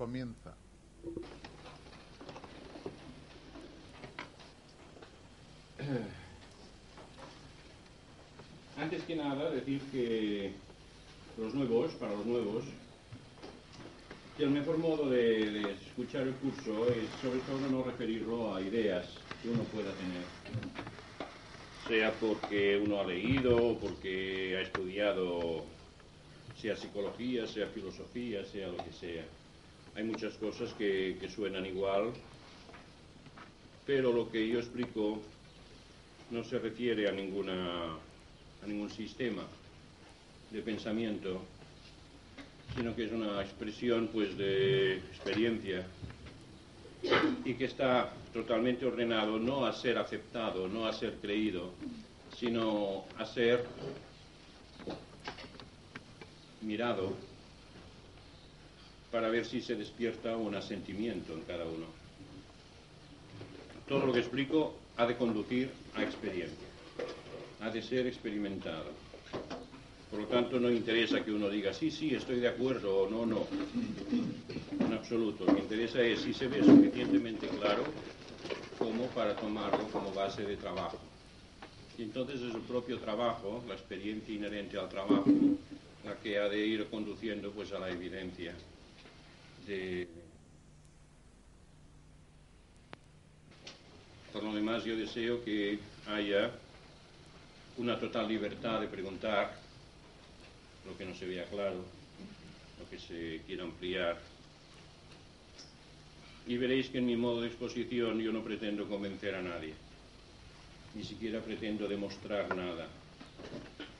comienza. Antes que nada, decir que los nuevos, para los nuevos, que el mejor modo de, escuchar el curso es sobre todo no referirlo a ideas que uno pueda tener, sea porque uno ha leído, o porque ha estudiado, sea psicología, sea filosofía, sea lo que sea. Hay muchas cosas que, suenan igual, pero lo que yo explico no se refiere a ninguna a ningún sistema de pensamiento, sino que es una expresión pues de experiencia y que está totalmente ordenado no a ser aceptado, no a ser creído, sino a ser mirado para ver si se despierta un asentimiento en cada uno. Todo lo que explico ha de conducir a experiencia, ha de ser experimentado. Por lo tanto, no interesa que uno diga, sí, sí, estoy de acuerdo o no, no. En absoluto. Lo que interesa es si se ve suficientemente claro como para tomarlo como base de trabajo. Y entonces es el propio trabajo, la experiencia inherente al trabajo, la que ha de ir conduciendo pues a la evidencia Por lo demás, yo deseo que haya una total libertad de preguntar lo que no se vea claro, lo que se quiera ampliar. Y veréis que en mi modo de exposición yo no pretendo convencer a nadie, ni siquiera pretendo demostrar nada,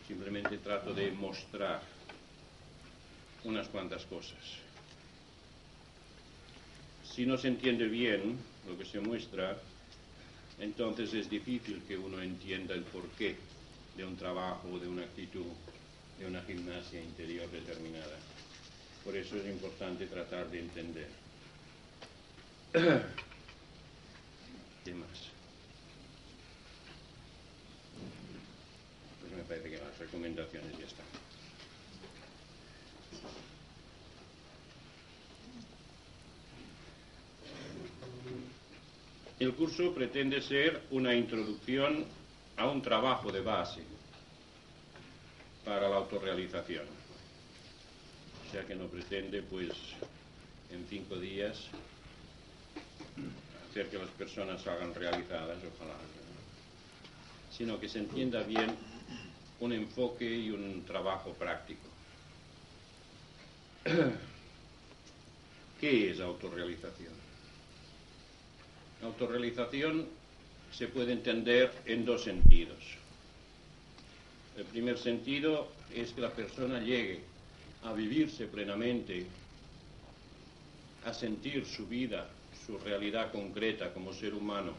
simplemente trato de mostrar unas cuantas cosas. Si no se entiende bien lo que se muestra, entonces es difícil que uno entienda el porqué de un trabajo, de una actitud, de una gimnasia interior determinada. Por eso es importante tratar de entender. ¿Qué más? Pues me parece que las recomendaciones ya están. El curso pretende ser una introducción a un trabajo de base para la autorrealización. O sea que no pretende, pues, en cinco días hacer que las personas salgan realizadas, ojalá, sino que se entienda bien un enfoque y un trabajo práctico. ¿Qué es autorrealización? Autorrealización se puede entender en dos sentidos. El primer sentido es que la persona llegue a vivirse plenamente, a sentir su vida, su realidad concreta como ser humano,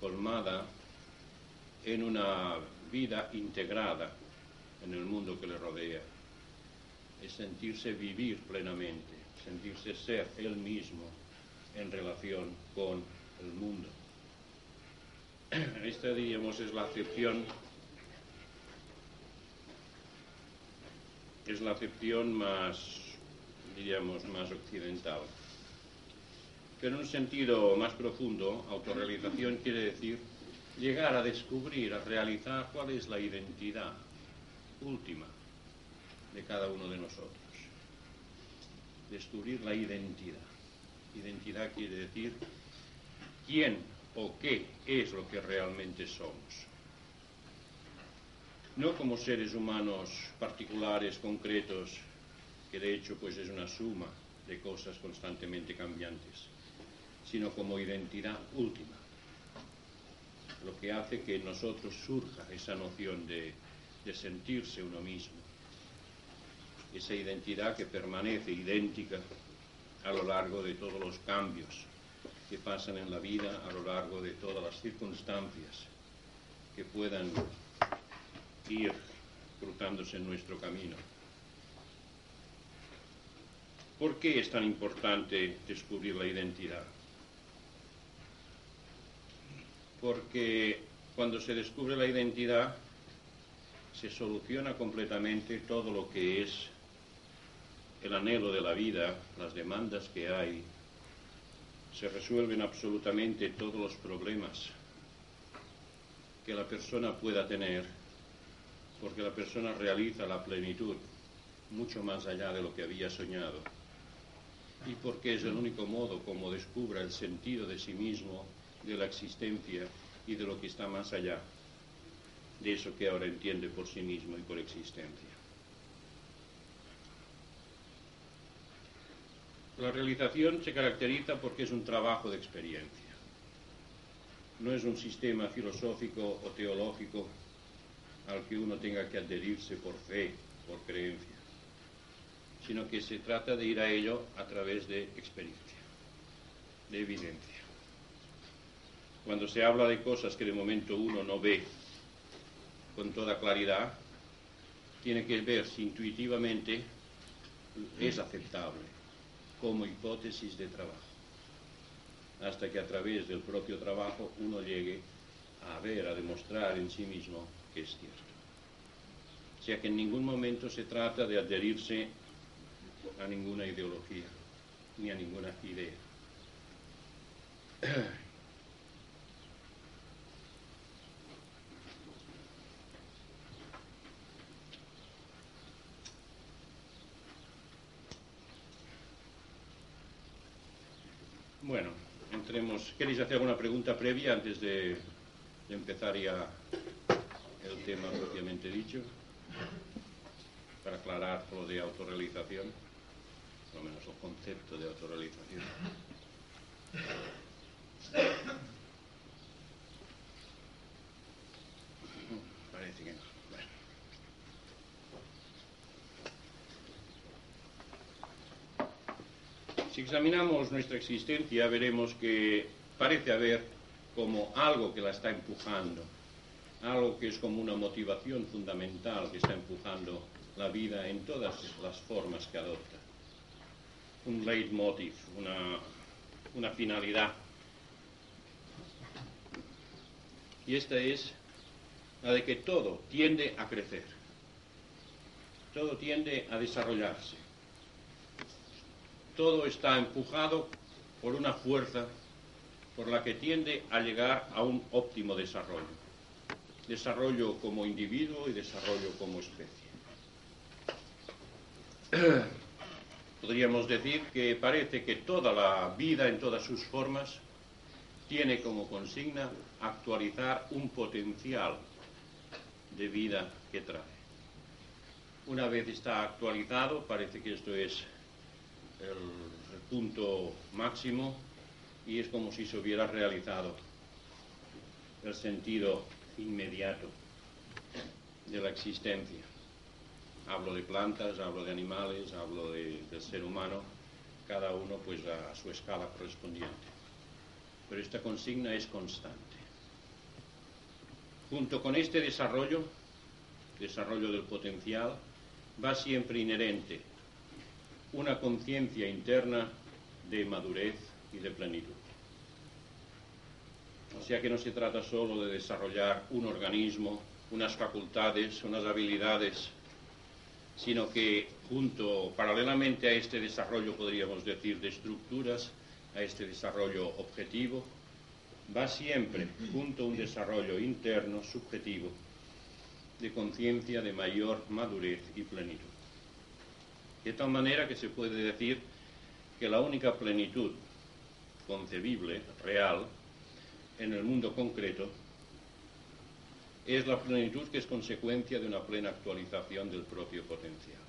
colmada en una vida integrada en el mundo que le rodea. Es sentirse vivir plenamente, sentirse ser él mismo en relación con el mundo. Esta, diríamos, es la acepción es la acepción más, diríamos, más occidental. Pero en un sentido más profundo, autorrealización quiere decir llegar a descubrir, a realizar cuál es la identidad última de cada uno de nosotros. Descubrir la identidad. Identidad quiere decir quién o qué es lo que realmente somos. No como seres humanos particulares, concretos, que de hecho pues es una suma de cosas constantemente cambiantes, sino como identidad última, lo que hace que en nosotros surja esa noción de, de sentirse uno mismo, esa identidad que permanece idéntica a lo largo de todos los cambios que pasan en la vida, a lo largo de todas las circunstancias que puedan ir cruzándose en nuestro camino. ¿Por qué es tan importante descubrir la identidad? Porque cuando se descubre la identidad se soluciona completamente todo lo que es el anhelo de la vida, las demandas que hay, se resuelven absolutamente todos los problemas que la persona pueda tener, porque la persona realiza la plenitud mucho más allá de lo que había soñado, y porque es el único modo como descubra el sentido de sí mismo, de la existencia y de lo que está más allá de eso que ahora entiende por sí mismo y por existencia. La realización se caracteriza porque es un trabajo de experiencia. No es un sistema filosófico o teológico al que uno tenga que adherirse por fe, por creencia, sino que se trata de ir a ello a través de experiencia, de evidencia. Cuando se habla de cosas que de momento uno no ve con toda claridad, tiene que ver si intuitivamente es aceptable como hipótesis de trabajo, hasta que a través del propio trabajo uno llegue a ver, a demostrar en sí mismo que es cierto. O sea que en ningún momento se trata de adherirse a ninguna ideología, ni a ninguna idea. Bueno, entremos. ¿Queréis hacer alguna pregunta previa antes de, empezar ya el tema propiamente dicho? Para aclarar lo de autorrealización, por lo menos el concepto de autorrealización. Parece que no. Si examinamos nuestra existencia veremos que parece haber como algo que la está empujando, algo que es como una motivación fundamental que está empujando la vida en todas las formas que adopta. Un leitmotiv, una, una finalidad. Y esta es la de que todo tiende a crecer, todo tiende a desarrollarse todo está empujado por una fuerza por la que tiende a llegar a un óptimo desarrollo. Desarrollo como individuo y desarrollo como especie. Podríamos decir que parece que toda la vida en todas sus formas tiene como consigna actualizar un potencial de vida que trae. Una vez está actualizado, parece que esto es el, punto máximo y es como si se hubiera realizado el sentido inmediato de la existencia. Hablo de plantas, hablo de animales, hablo del ser humano, cada uno pues a su escala correspondiente. Pero esta consigna es constante. Junto con este desarrollo, desarrollo del potencial, va siempre inherente una conciencia interna de madurez y de plenitud. O sea que no se trata solo de desarrollar un organismo, unas facultades, unas habilidades, sino que junto, paralelamente a este desarrollo, podríamos decir, de estructuras, a este desarrollo objetivo, va siempre junto a un desarrollo interno, subjetivo, de conciencia de mayor madurez y plenitud. De tal manera que se puede decir que la única plenitud concebible, real, en el mundo concreto, es la plenitud que es consecuencia de una plena actualización del propio potencial.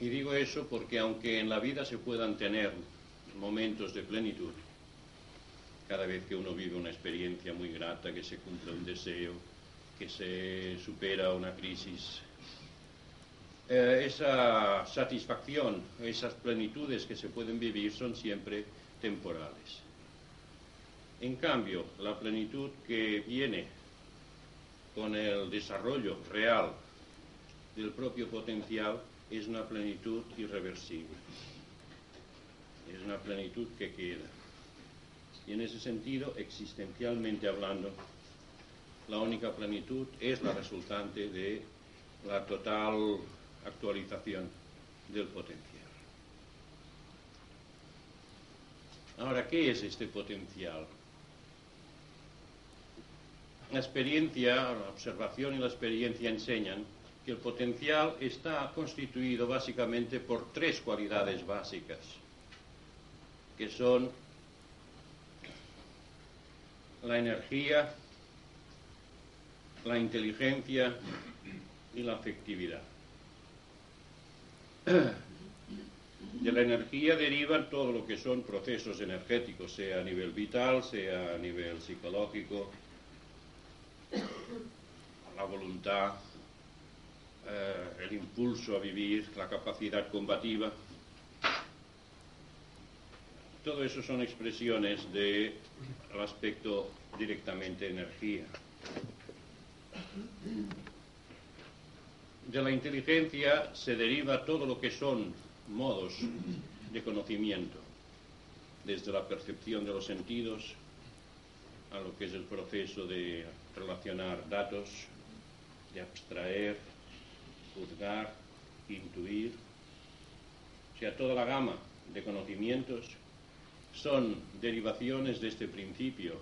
Y digo eso porque aunque en la vida se puedan tener momentos de plenitud, cada vez que uno vive una experiencia muy grata, que se cumple un deseo, que se supera una crisis. Eh, esa satisfacción, esas plenitudes que se pueden vivir son siempre temporales. En cambio, la plenitud que viene con el desarrollo real del propio potencial es una plenitud irreversible. Es una plenitud que queda. Y en ese sentido, existencialmente hablando, la única plenitud es la resultante de la total actualización del potencial. Ahora, ¿qué es este potencial? La experiencia, la observación y la experiencia enseñan que el potencial está constituido básicamente por tres cualidades básicas, que son la energía, la inteligencia y la afectividad. De la energía derivan todo lo que son procesos energéticos, sea a nivel vital, sea a nivel psicológico, la voluntad, eh, el impulso a vivir, la capacidad combativa. Todo eso son expresiones del aspecto directamente energía. De la inteligencia se deriva todo lo que son modos de conocimiento, desde la percepción de los sentidos a lo que es el proceso de relacionar datos, de abstraer, juzgar, intuir, o sea, toda la gama de conocimientos son derivaciones de este principio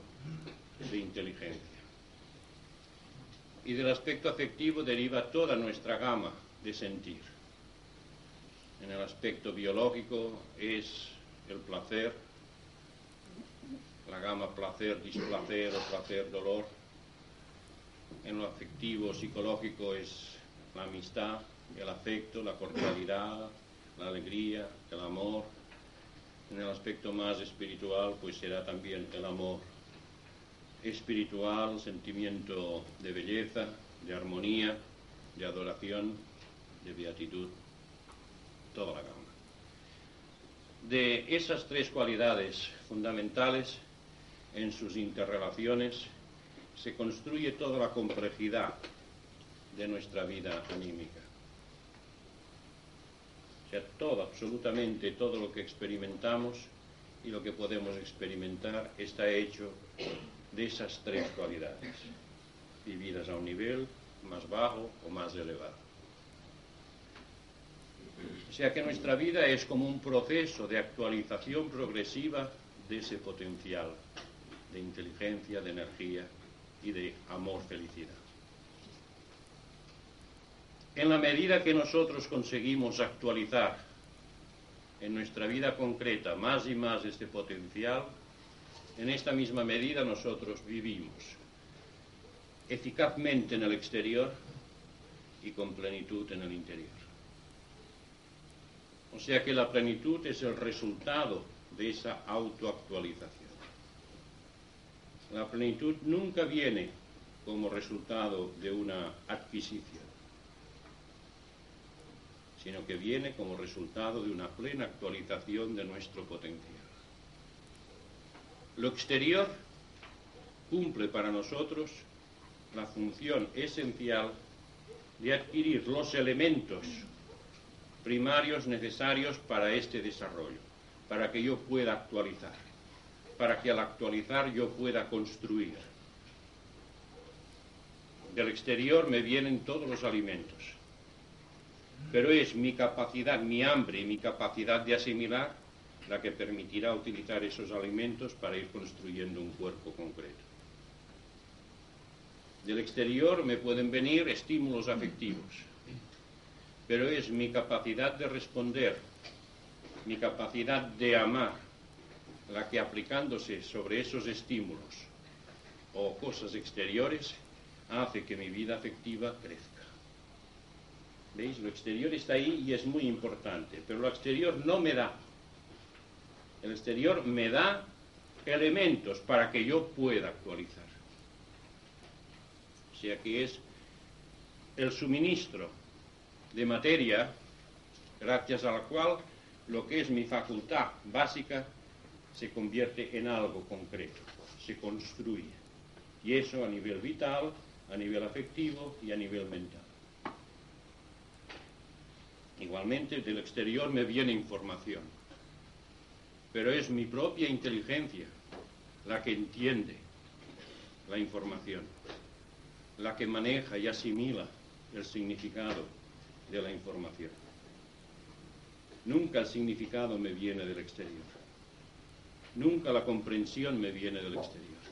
de inteligencia. Y del aspecto afectivo deriva toda nuestra gama de sentir. En el aspecto biológico es el placer, la gama placer-displacer o placer-dolor. En lo afectivo psicológico es la amistad, el afecto, la cordialidad, la alegría, el amor. En el aspecto más espiritual, pues será también el amor espiritual, sentimiento de belleza, de armonía, de adoración, de beatitud, toda la gama. De esas tres cualidades fundamentales, en sus interrelaciones, se construye toda la complejidad de nuestra vida anímica. O sea, todo, absolutamente todo lo que experimentamos y lo que podemos experimentar está hecho de esas tres cualidades, vividas a un nivel más bajo o más elevado. O sea que nuestra vida es como un proceso de actualización progresiva de ese potencial de inteligencia, de energía y de amor-felicidad. En la medida que nosotros conseguimos actualizar en nuestra vida concreta más y más este potencial, en esta misma medida nosotros vivimos eficazmente en el exterior y con plenitud en el interior. O sea que la plenitud es el resultado de esa autoactualización. La plenitud nunca viene como resultado de una adquisición, sino que viene como resultado de una plena actualización de nuestro potencial. Lo exterior cumple para nosotros la función esencial de adquirir los elementos primarios necesarios para este desarrollo, para que yo pueda actualizar, para que al actualizar yo pueda construir. Del exterior me vienen todos los alimentos, pero es mi capacidad, mi hambre y mi capacidad de asimilar la que permitirá utilizar esos alimentos para ir construyendo un cuerpo concreto. Del exterior me pueden venir estímulos afectivos, pero es mi capacidad de responder, mi capacidad de amar, la que aplicándose sobre esos estímulos o cosas exteriores hace que mi vida afectiva crezca. ¿Veis? Lo exterior está ahí y es muy importante, pero lo exterior no me da el exterior me da elementos para que yo pueda actualizar. O sea que es el suministro de materia gracias a la cual lo que es mi facultad básica se convierte en algo concreto, se construye. Y eso a nivel vital, a nivel afectivo y a nivel mental. Igualmente del exterior me viene información pero es mi propia inteligencia la que entiende la información. la que maneja y asimila el significado de la información. Nunca el significado me viene del exterior. Nunca la comprensión me viene del exterior.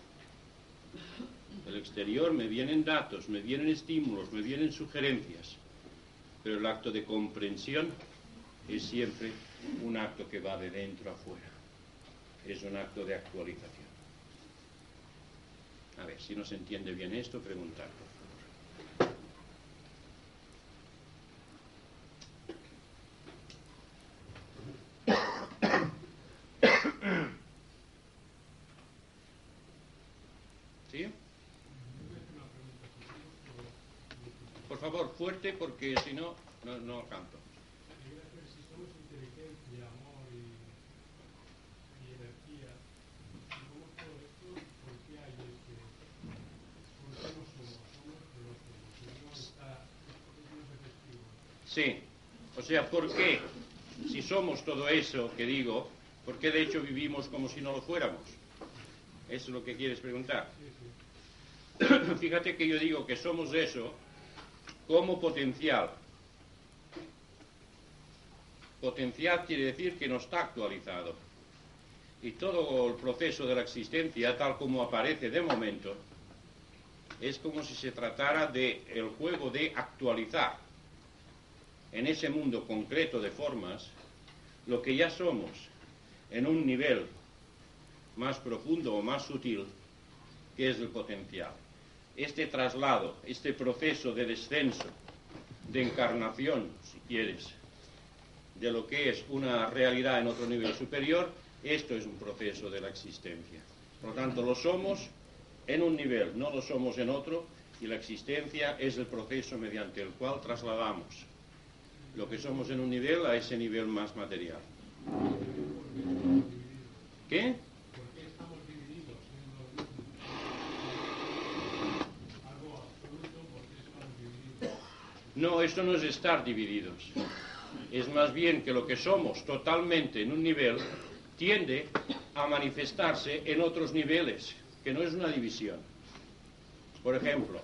Del exterior me vienen datos, me vienen estímulos, me vienen sugerencias. Pero el acto de comprensión es siempre un acto que va de dentro a fuera. Es un acto de actualización. A ver, si no se entiende bien esto, preguntar, por favor. ¿Sí? Por favor, fuerte porque si no, no, no canto. Quería saber si somos inteligencia, amor y, y energía. Si somos todo esto, ¿por qué hay este? ¿Por qué no somos? Somos, pero no somos. Si no está, es no es efectivo. Sí, o sea, ¿por qué? Si somos todo eso que digo, ¿por qué de hecho vivimos como si no lo fuéramos? Eso es lo que quieres preguntar. Fíjate que yo digo que somos eso como potencial. Potencial quiere decir que no está actualizado. Y todo el proceso de la existencia, tal como aparece de momento, es como si se tratara de el juego de actualizar en ese mundo concreto de formas lo que ya somos en un nivel más profundo o más sutil, que es el potencial. Este traslado, este proceso de descenso, de encarnación, si quieres, de lo que es una realidad en otro nivel superior, esto es un proceso de la existencia. Por lo tanto, lo somos en un nivel, no lo somos en otro, y la existencia es el proceso mediante el cual trasladamos lo que somos en un nivel a ese nivel más material. ¿Qué? ¿Por qué estamos divididos siendo algo absoluto? ¿Por qué estamos divididos? No, esto no es estar divididos. Es más bien que lo que somos totalmente en un nivel tiende a manifestarse en otros niveles, que no es una división. Por ejemplo,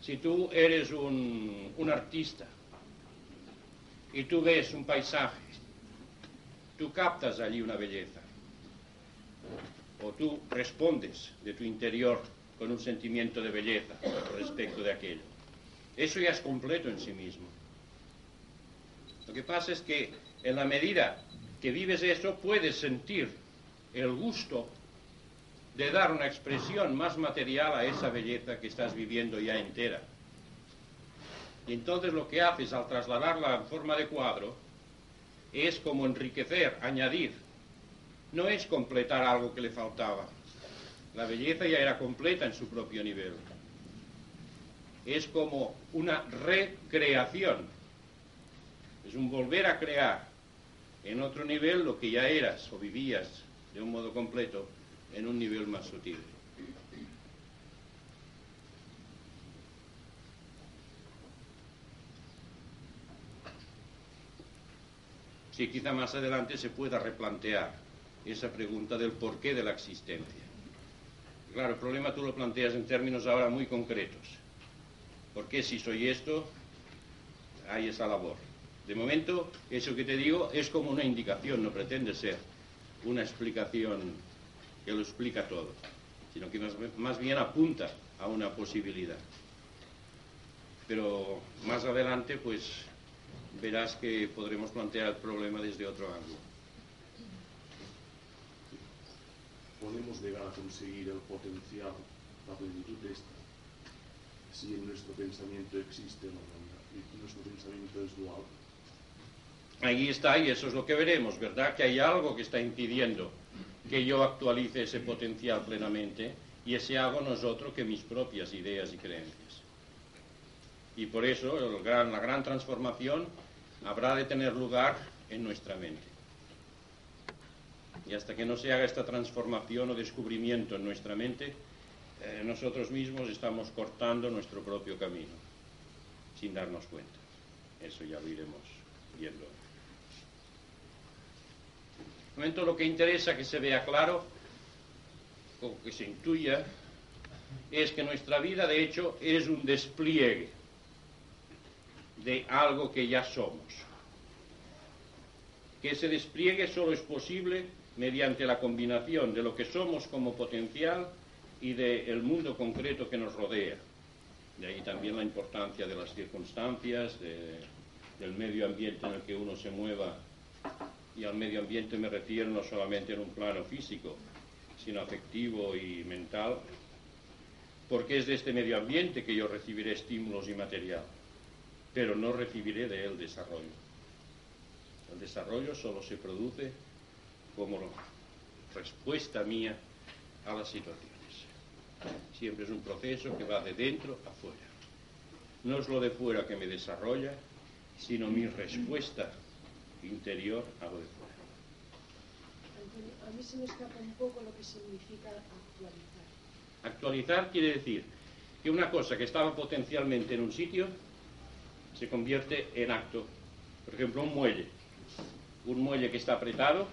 si tú eres un, un artista y tú ves un paisaje, tú captas allí una belleza, o tú respondes de tu interior con un sentimiento de belleza respecto de aquello. Eso ya es completo en sí mismo. Lo que pasa es que en la medida que vives eso, puedes sentir el gusto de dar una expresión más material a esa belleza que estás viviendo ya entera. Entonces lo que haces al trasladarla en forma de cuadro es como enriquecer, añadir. No es completar algo que le faltaba. La belleza ya era completa en su propio nivel. Es como una recreación. Es un volver a crear en otro nivel lo que ya eras o vivías de un modo completo en un nivel más sutil. Si quizá más adelante se pueda replantear esa pregunta del porqué de la existencia. Claro, el problema tú lo planteas en términos ahora muy concretos. ¿Por qué si soy esto, hay esa labor? De momento, eso que te digo es como una indicación, no pretende ser una explicación que lo explica todo, sino que más, más bien apunta a una posibilidad. Pero más adelante, pues verás que podremos plantear el problema desde otro ángulo. podemos llegar a conseguir el potencial, la plenitud de esta, si en nuestro pensamiento existe la realidad y nuestro pensamiento es dual. Ahí está, y eso es lo que veremos, ¿verdad? Que hay algo que está impidiendo que yo actualice ese potencial plenamente, y ese algo no es otro que mis propias ideas y creencias. Y por eso la gran transformación habrá de tener lugar en nuestra mente. Y hasta que no se haga esta transformación o descubrimiento en nuestra mente, eh, nosotros mismos estamos cortando nuestro propio camino, sin darnos cuenta. Eso ya lo iremos viendo. De momento lo que interesa que se vea claro, o que se intuya, es que nuestra vida de hecho es un despliegue de algo que ya somos. Que ese despliegue solo es posible mediante la combinación de lo que somos como potencial y del mundo concreto que nos rodea. De ahí también la importancia de las circunstancias, del medio ambiente en el que uno se mueva. Y al medio ambiente me refiero no solamente en un plano físico, sino afectivo y mental, porque es de este medio ambiente que yo recibiré estímulos y material, pero no recibiré de él desarrollo. El desarrollo solo se produce como respuesta mía a las situaciones. Siempre es un proceso que va de dentro a fuera. No es lo de fuera que me desarrolla, sino mi respuesta interior a lo de fuera. Antonio, a mí se me escapa un poco lo que significa actualizar. Actualizar quiere decir que una cosa que estaba potencialmente en un sitio se convierte en acto. Por ejemplo, un muelle. Un muelle que está apretado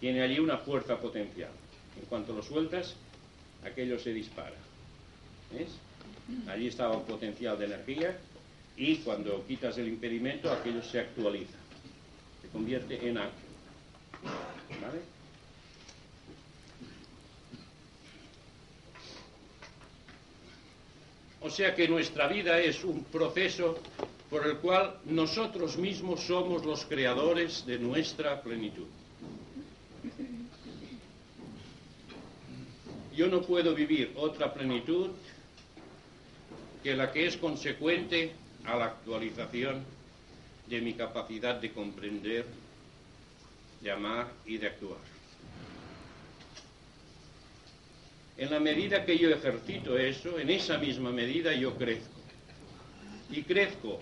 tiene allí una fuerza potencial. En cuanto lo sueltas, aquello se dispara. ¿Ves? Allí estaba un potencial de energía y cuando quitas el impedimento, aquello se actualiza, se convierte en acto. ¿Vale? O sea que nuestra vida es un proceso por el cual nosotros mismos somos los creadores de nuestra plenitud. Yo no puedo vivir otra plenitud que la que es consecuente a la actualización de mi capacidad de comprender, de amar y de actuar. En la medida que yo ejercito eso, en esa misma medida yo crezco. Y crezco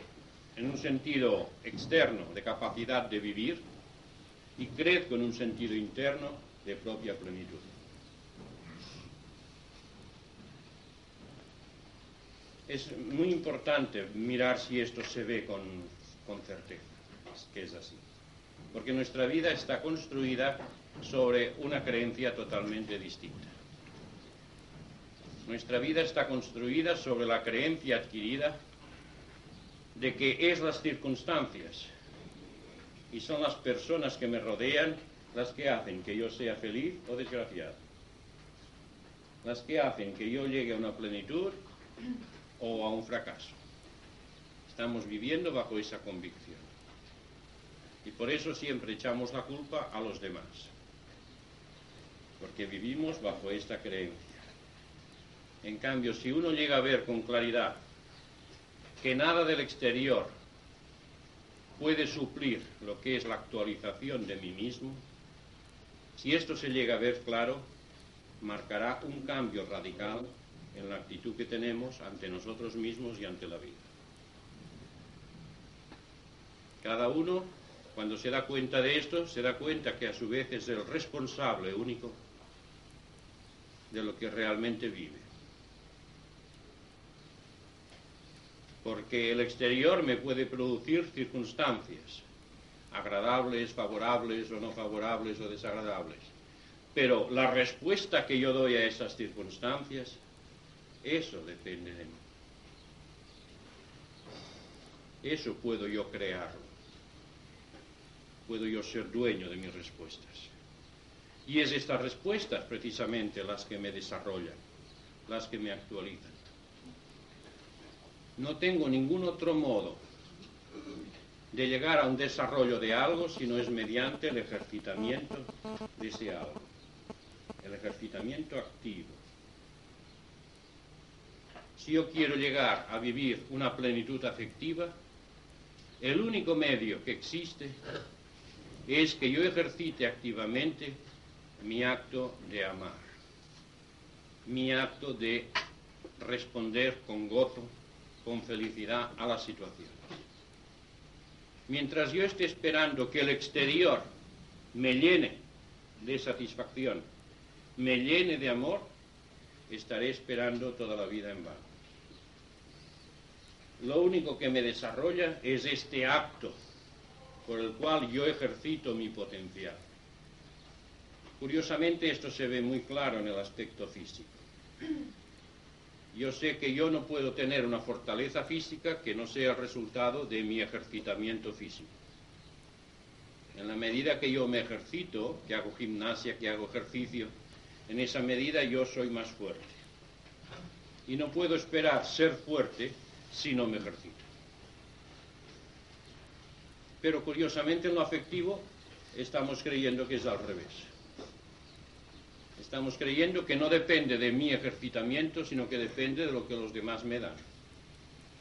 en un sentido externo de capacidad de vivir y crezco en un sentido interno de propia plenitud. es muy importante mirar si esto se ve con, con certeza, que es así. Porque nuestra vida está construida sobre una creencia totalmente distinta. Nuestra vida está construida sobre la creencia adquirida de que es las circunstancias y son las personas que me rodean las que hacen que yo sea feliz o desgraciado. Las que hacen que yo llegue a una plenitud o a un fracaso. Estamos viviendo bajo esa convicción. Y por eso siempre echamos la culpa a los demás. Porque vivimos bajo esta creencia. En cambio, si uno llega a ver con claridad que nada del exterior puede suplir lo que es la actualización de mí mismo, si esto se llega a ver claro, marcará un cambio radical en la actitud que tenemos ante nosotros mismos y ante la vida. Cada uno, cuando se da cuenta de esto, se da cuenta que a su vez es el responsable único de lo que realmente vive. Porque el exterior me puede producir circunstancias, agradables, favorables o no favorables o desagradables. Pero la respuesta que yo doy a esas circunstancias eso depende de mí. Eso puedo yo crearlo. Puedo yo ser dueño de mis respuestas. Y es estas respuestas precisamente las que me desarrollan, las que me actualizan. No tengo ningún otro modo de llegar a un desarrollo de algo si no es mediante el ejercitamiento de ese algo, el ejercitamiento activo. Si yo quiero llegar a vivir una plenitud afectiva, el único medio que existe es que yo ejercite activamente mi acto de amar, mi acto de responder con gozo, con felicidad a las situaciones. Mientras yo esté esperando que el exterior me llene de satisfacción, me llene de amor, estaré esperando toda la vida en vano lo único que me desarrolla es este acto por el cual yo ejercito mi potencial. Curiosamente esto se ve muy claro en el aspecto físico. Yo sé que yo no puedo tener una fortaleza física que no sea el resultado de mi ejercitamiento físico. En la medida que yo me ejercito, que hago gimnasia, que hago ejercicio, en esa medida yo soy más fuerte. Y no puedo esperar ser fuerte si no me ejercito. Pero curiosamente en lo afectivo estamos creyendo que es al revés. Estamos creyendo que no depende de mi ejercitamiento, sino que depende de lo que los demás me dan.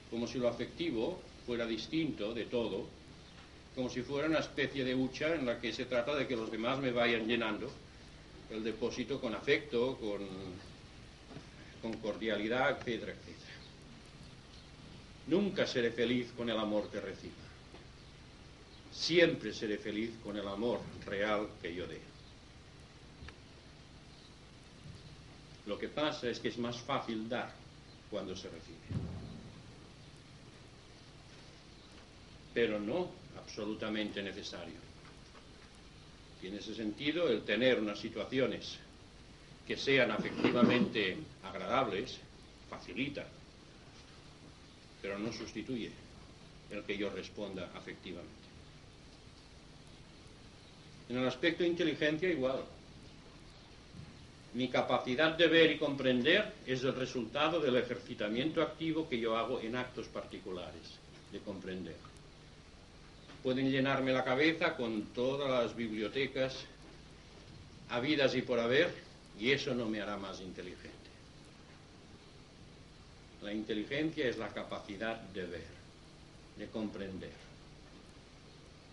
Como si lo afectivo fuera distinto de todo, como si fuera una especie de hucha en la que se trata de que los demás me vayan llenando el depósito con afecto, con, con cordialidad, etcétera, etcétera. Nunca seré feliz con el amor que reciba. Siempre seré feliz con el amor real que yo dé. Lo que pasa es que es más fácil dar cuando se recibe. Pero no absolutamente necesario. En ese sentido, el tener unas situaciones que sean afectivamente agradables facilita, pero no sustituye el que yo responda afectivamente. En el aspecto de inteligencia igual. Mi capacidad de ver y comprender es el resultado del ejercitamiento activo que yo hago en actos particulares de comprender. Pueden llenarme la cabeza con todas las bibliotecas habidas y por haber y eso no me hará más inteligente. La inteligencia es la capacidad de ver, de comprender,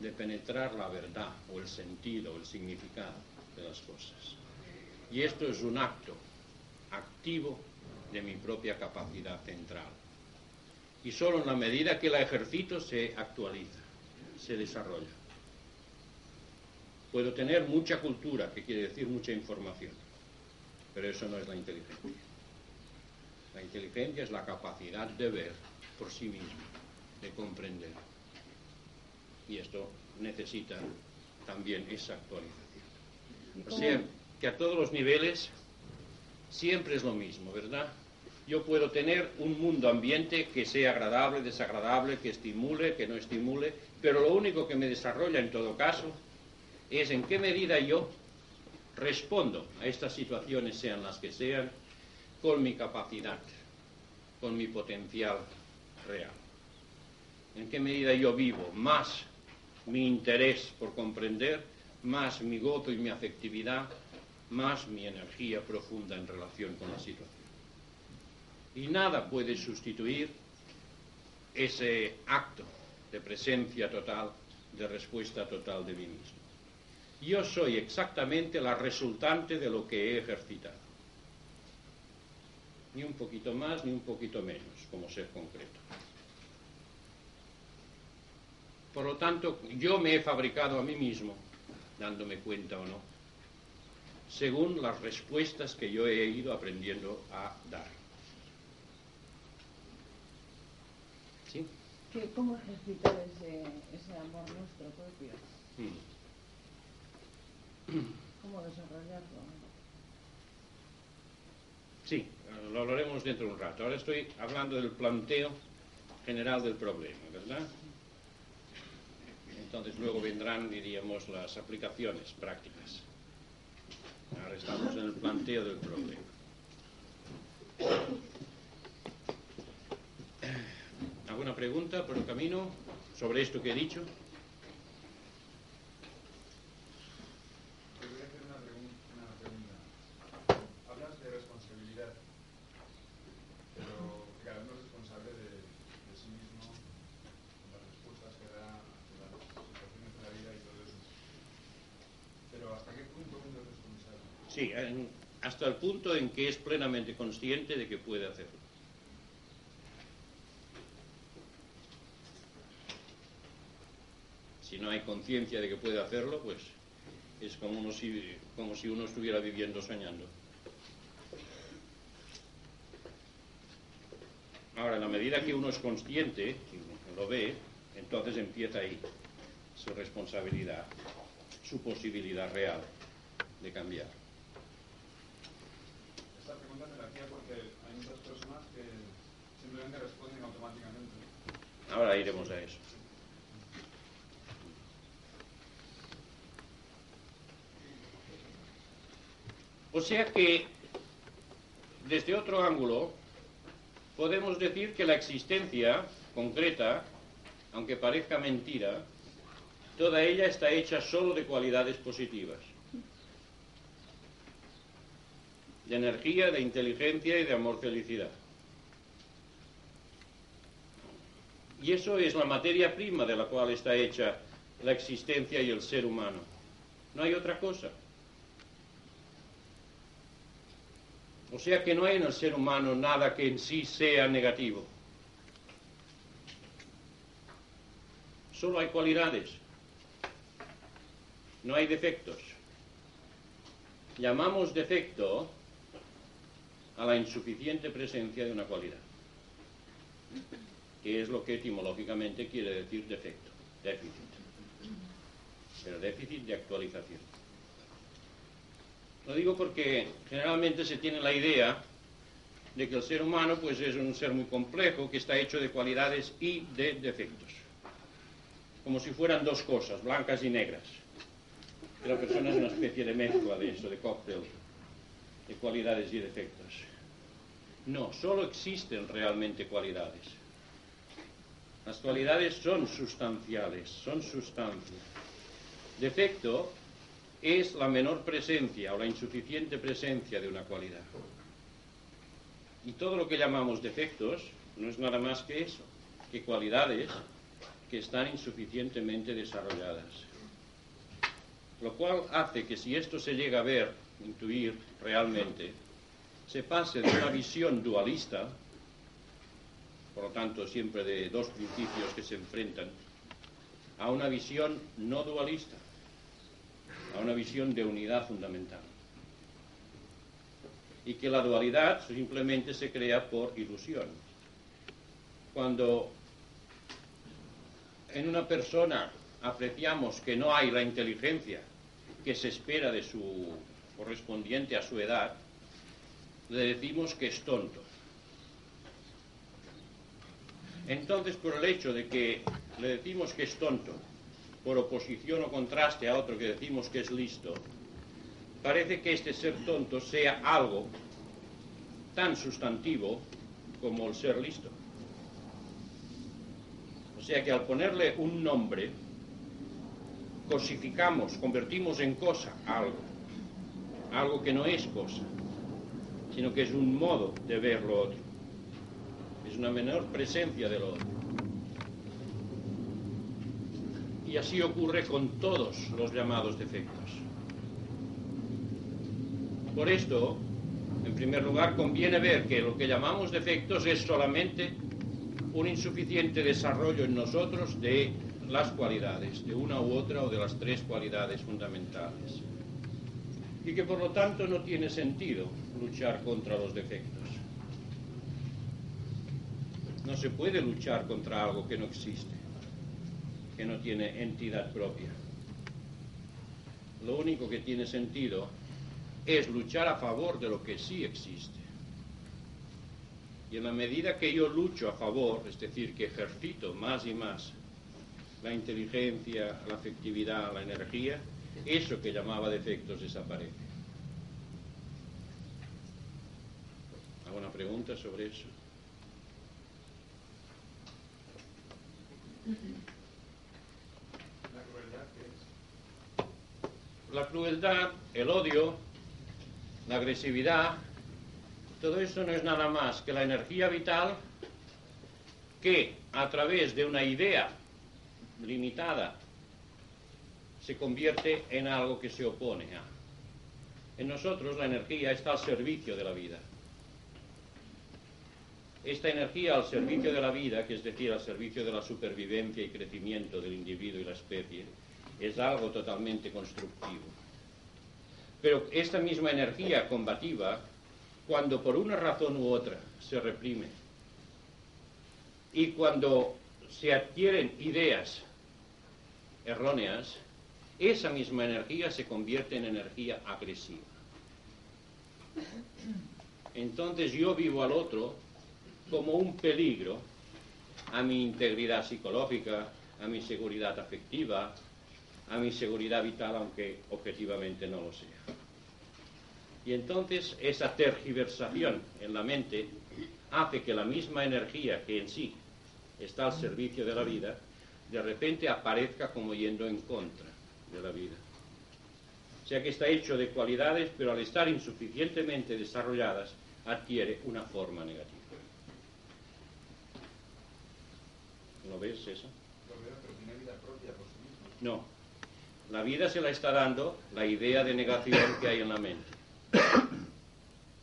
de penetrar la verdad o el sentido o el significado de las cosas. Y esto es un acto activo de mi propia capacidad central. Y solo en la medida que la ejercito se actualiza, se desarrolla. Puedo tener mucha cultura, que quiere decir mucha información, pero eso no es la inteligencia. La inteligencia es la capacidad de ver por sí mismo, de comprender. Y esto necesita también esa actualización. O sea, que a todos los niveles siempre es lo mismo, ¿verdad? Yo puedo tener un mundo ambiente que sea agradable, desagradable, que estimule, que no estimule, pero lo único que me desarrolla en todo caso es en qué medida yo respondo a estas situaciones, sean las que sean, con mi capacidad, con mi potencial real. En qué medida yo vivo más mi interés por comprender, más mi gozo y mi afectividad, más mi energía profunda en relación con la situación. Y nada puede sustituir ese acto de presencia total, de respuesta total de mí mismo. Yo soy exactamente la resultante de lo que he ejercitado. Ni un poquito más, ni un poquito menos, como ser concreto. Por lo tanto, yo me he fabricado a mí mismo, dándome cuenta o no, según las respuestas que yo he ido aprendiendo a dar. ¿Sí? ¿Cómo ejercitar ese, ese amor nuestro propio? Mm. ¿Cómo desarrollarlo? Sí, lo hablaremos dentro de un rato. Ahora estoy hablando del planteo general del problema, ¿verdad? Entonces luego vendrán, diríamos, las aplicaciones prácticas. Ahora estamos en el planteo del problema. ¿Alguna pregunta por el camino sobre esto que he dicho? Te voy a hacer una, una pregunta. Hablas de responsabilidad, pero cada uno es responsable de, de sí mismo, de las respuestas que da ante las situaciones de la vida y todo eso. Pero ¿hasta qué punto uno es responsable? Sí, hasta el punto en que es plenamente consciente de que puede hacerlo. Si no hay conciencia de que puede hacerlo, pues es como, si, como si uno estuviera viviendo soñando. Ahora, en la medida que uno es consciente, lo ve, entonces empieza ahí su responsabilidad, su posibilidad real de cambiar. Esta pregunta me la hacía porque hay muchas personas que Ahora iremos a eso. O sea que, desde otro ángulo, podemos decir que la existencia concreta, aunque parezca mentira, toda ella está hecha solo de cualidades positivas. De energía, de inteligencia y de amor-felicidad. Y eso es la materia prima de la cual está hecha la existencia y el ser humano. No hay otra cosa. O sea que no hay en el ser humano nada que en sí sea negativo. Solo hay cualidades. No hay defectos. Llamamos defecto a la insuficiente presencia de una cualidad, que es lo que etimológicamente quiere decir defecto, déficit. Pero déficit de actualización. Lo digo porque generalmente se tiene la idea de que el ser humano pues es un ser muy complejo que está hecho de cualidades y de defectos. Como si fueran dos cosas, blancas y negras. La persona es una especie de mezcla de eso, de cóctel, de cualidades y defectos. No, solo existen realmente cualidades. Las cualidades son sustanciales, son sustancia. Defecto es la menor presencia o la insuficiente presencia de una cualidad. Y todo lo que llamamos defectos no es nada más que eso, que cualidades que están insuficientemente desarrolladas. Lo cual hace que si esto se llega a ver, intuir realmente, se pase de una visión dualista, por lo tanto siempre de dos principios que se enfrentan, a una visión no dualista, a una visión de unidad fundamental. Y que la dualidad simplemente se crea por ilusión. Cuando en una persona apreciamos que no hay la inteligencia que se espera de su correspondiente a su edad, le decimos que es tonto. Entonces, por el hecho de que le decimos que es tonto, por oposición o contraste a otro que decimos que es listo, parece que este ser tonto sea algo tan sustantivo como el ser listo. O sea que al ponerle un nombre, cosificamos, convertimos en cosa algo, algo que no es cosa, sino que es un modo de ver lo otro, una menor presencia de lo otro. Y así ocurre con todos los llamados defectos. Por esto, en primer lugar, conviene ver que lo que llamamos defectos es solamente un insuficiente desarrollo en nosotros de las cualidades, de una u otra o de las tres cualidades fundamentales. Y que por lo tanto no tiene sentido luchar contra los defectos. No se puede luchar contra algo que no existe, que no tiene entidad propia. Lo único que tiene sentido es luchar a favor de lo que sí existe. Y en la medida que yo lucho a favor, es decir, que ejercito más y más la inteligencia, la afectividad, la energía, eso que llamaba defectos desaparece. ¿Alguna pregunta sobre eso? La crueldad el odio, la agresividad, todo eso no es nada más que la energía vital que a través de una idea limitada se convierte en algo que se opone a. En nosotros la energía está al servicio de la vida. Esta energía al servicio de la vida, que es decir, al servicio de la supervivencia y crecimiento del individuo y la especie, es algo totalmente constructivo. Pero esta misma energía combativa, cuando por una razón u otra se reprime y cuando se adquieren ideas erróneas, esa misma energía se convierte en energía agresiva. entonces yo vivo al otro como un peligro a mi integridad psicológica, a mi seguridad afectiva, a mi seguridad vital, aunque objetivamente no lo sea. Y entonces esa tergiversación en la mente hace que la misma energía que en sí está al servicio de la vida, de repente aparezca como yendo en contra de la vida. O sea que está hecho de cualidades, pero al estar insuficientemente desarrolladas, adquiere una forma negativa. ¿Lo ves eso? Lo veo, pero tiene vida propia por sí mismo. No. La vida se la está dando la idea de negación que hay en la mente.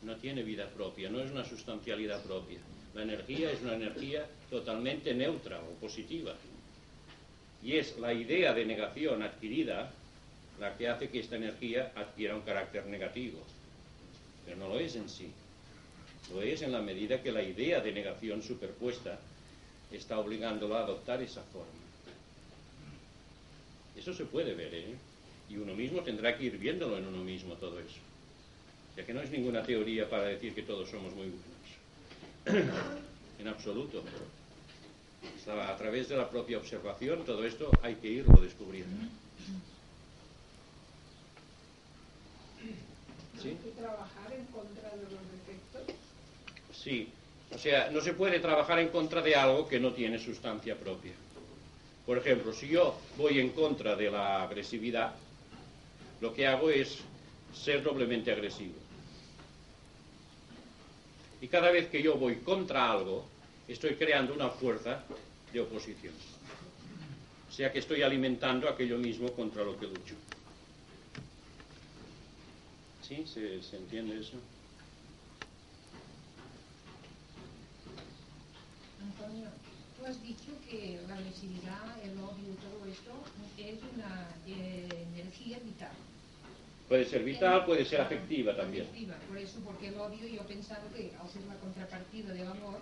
No tiene vida propia, no es una sustancialidad propia. La energía es una energía totalmente neutra o positiva. Y es la idea de negación adquirida la que hace que esta energía adquiera un carácter negativo. Pero no lo es en sí. Lo es en la medida que la idea de negación superpuesta está obligándolo a adoptar esa forma. Eso se puede ver, ¿eh? Y uno mismo tendrá que ir viéndolo en uno mismo todo eso. Ya que no es ninguna teoría para decir que todos somos muy buenos. en absoluto. A través de la propia observación, todo esto hay que irlo descubriendo. ¿Sí? Hay que trabajar en contra de los defectos. Sí, o sea, no se puede trabajar en contra de algo que no tiene sustancia propia. Por ejemplo, si yo voy en contra de la agresividad, lo que hago es ser doblemente agresivo. Y cada vez que yo voy contra algo, estoy creando una fuerza de oposición. O sea que estoy alimentando aquello mismo contra lo que lucho. ¿Sí? ¿Se, se entiende eso? Antonio, tú has dicho que la agresividad, el odio y todo esto es una eh, energía vital. Puede ser vital, puede ser afectiva también. Afectiva, por eso, porque el odio yo pensaba que al ser la contrapartida del amor,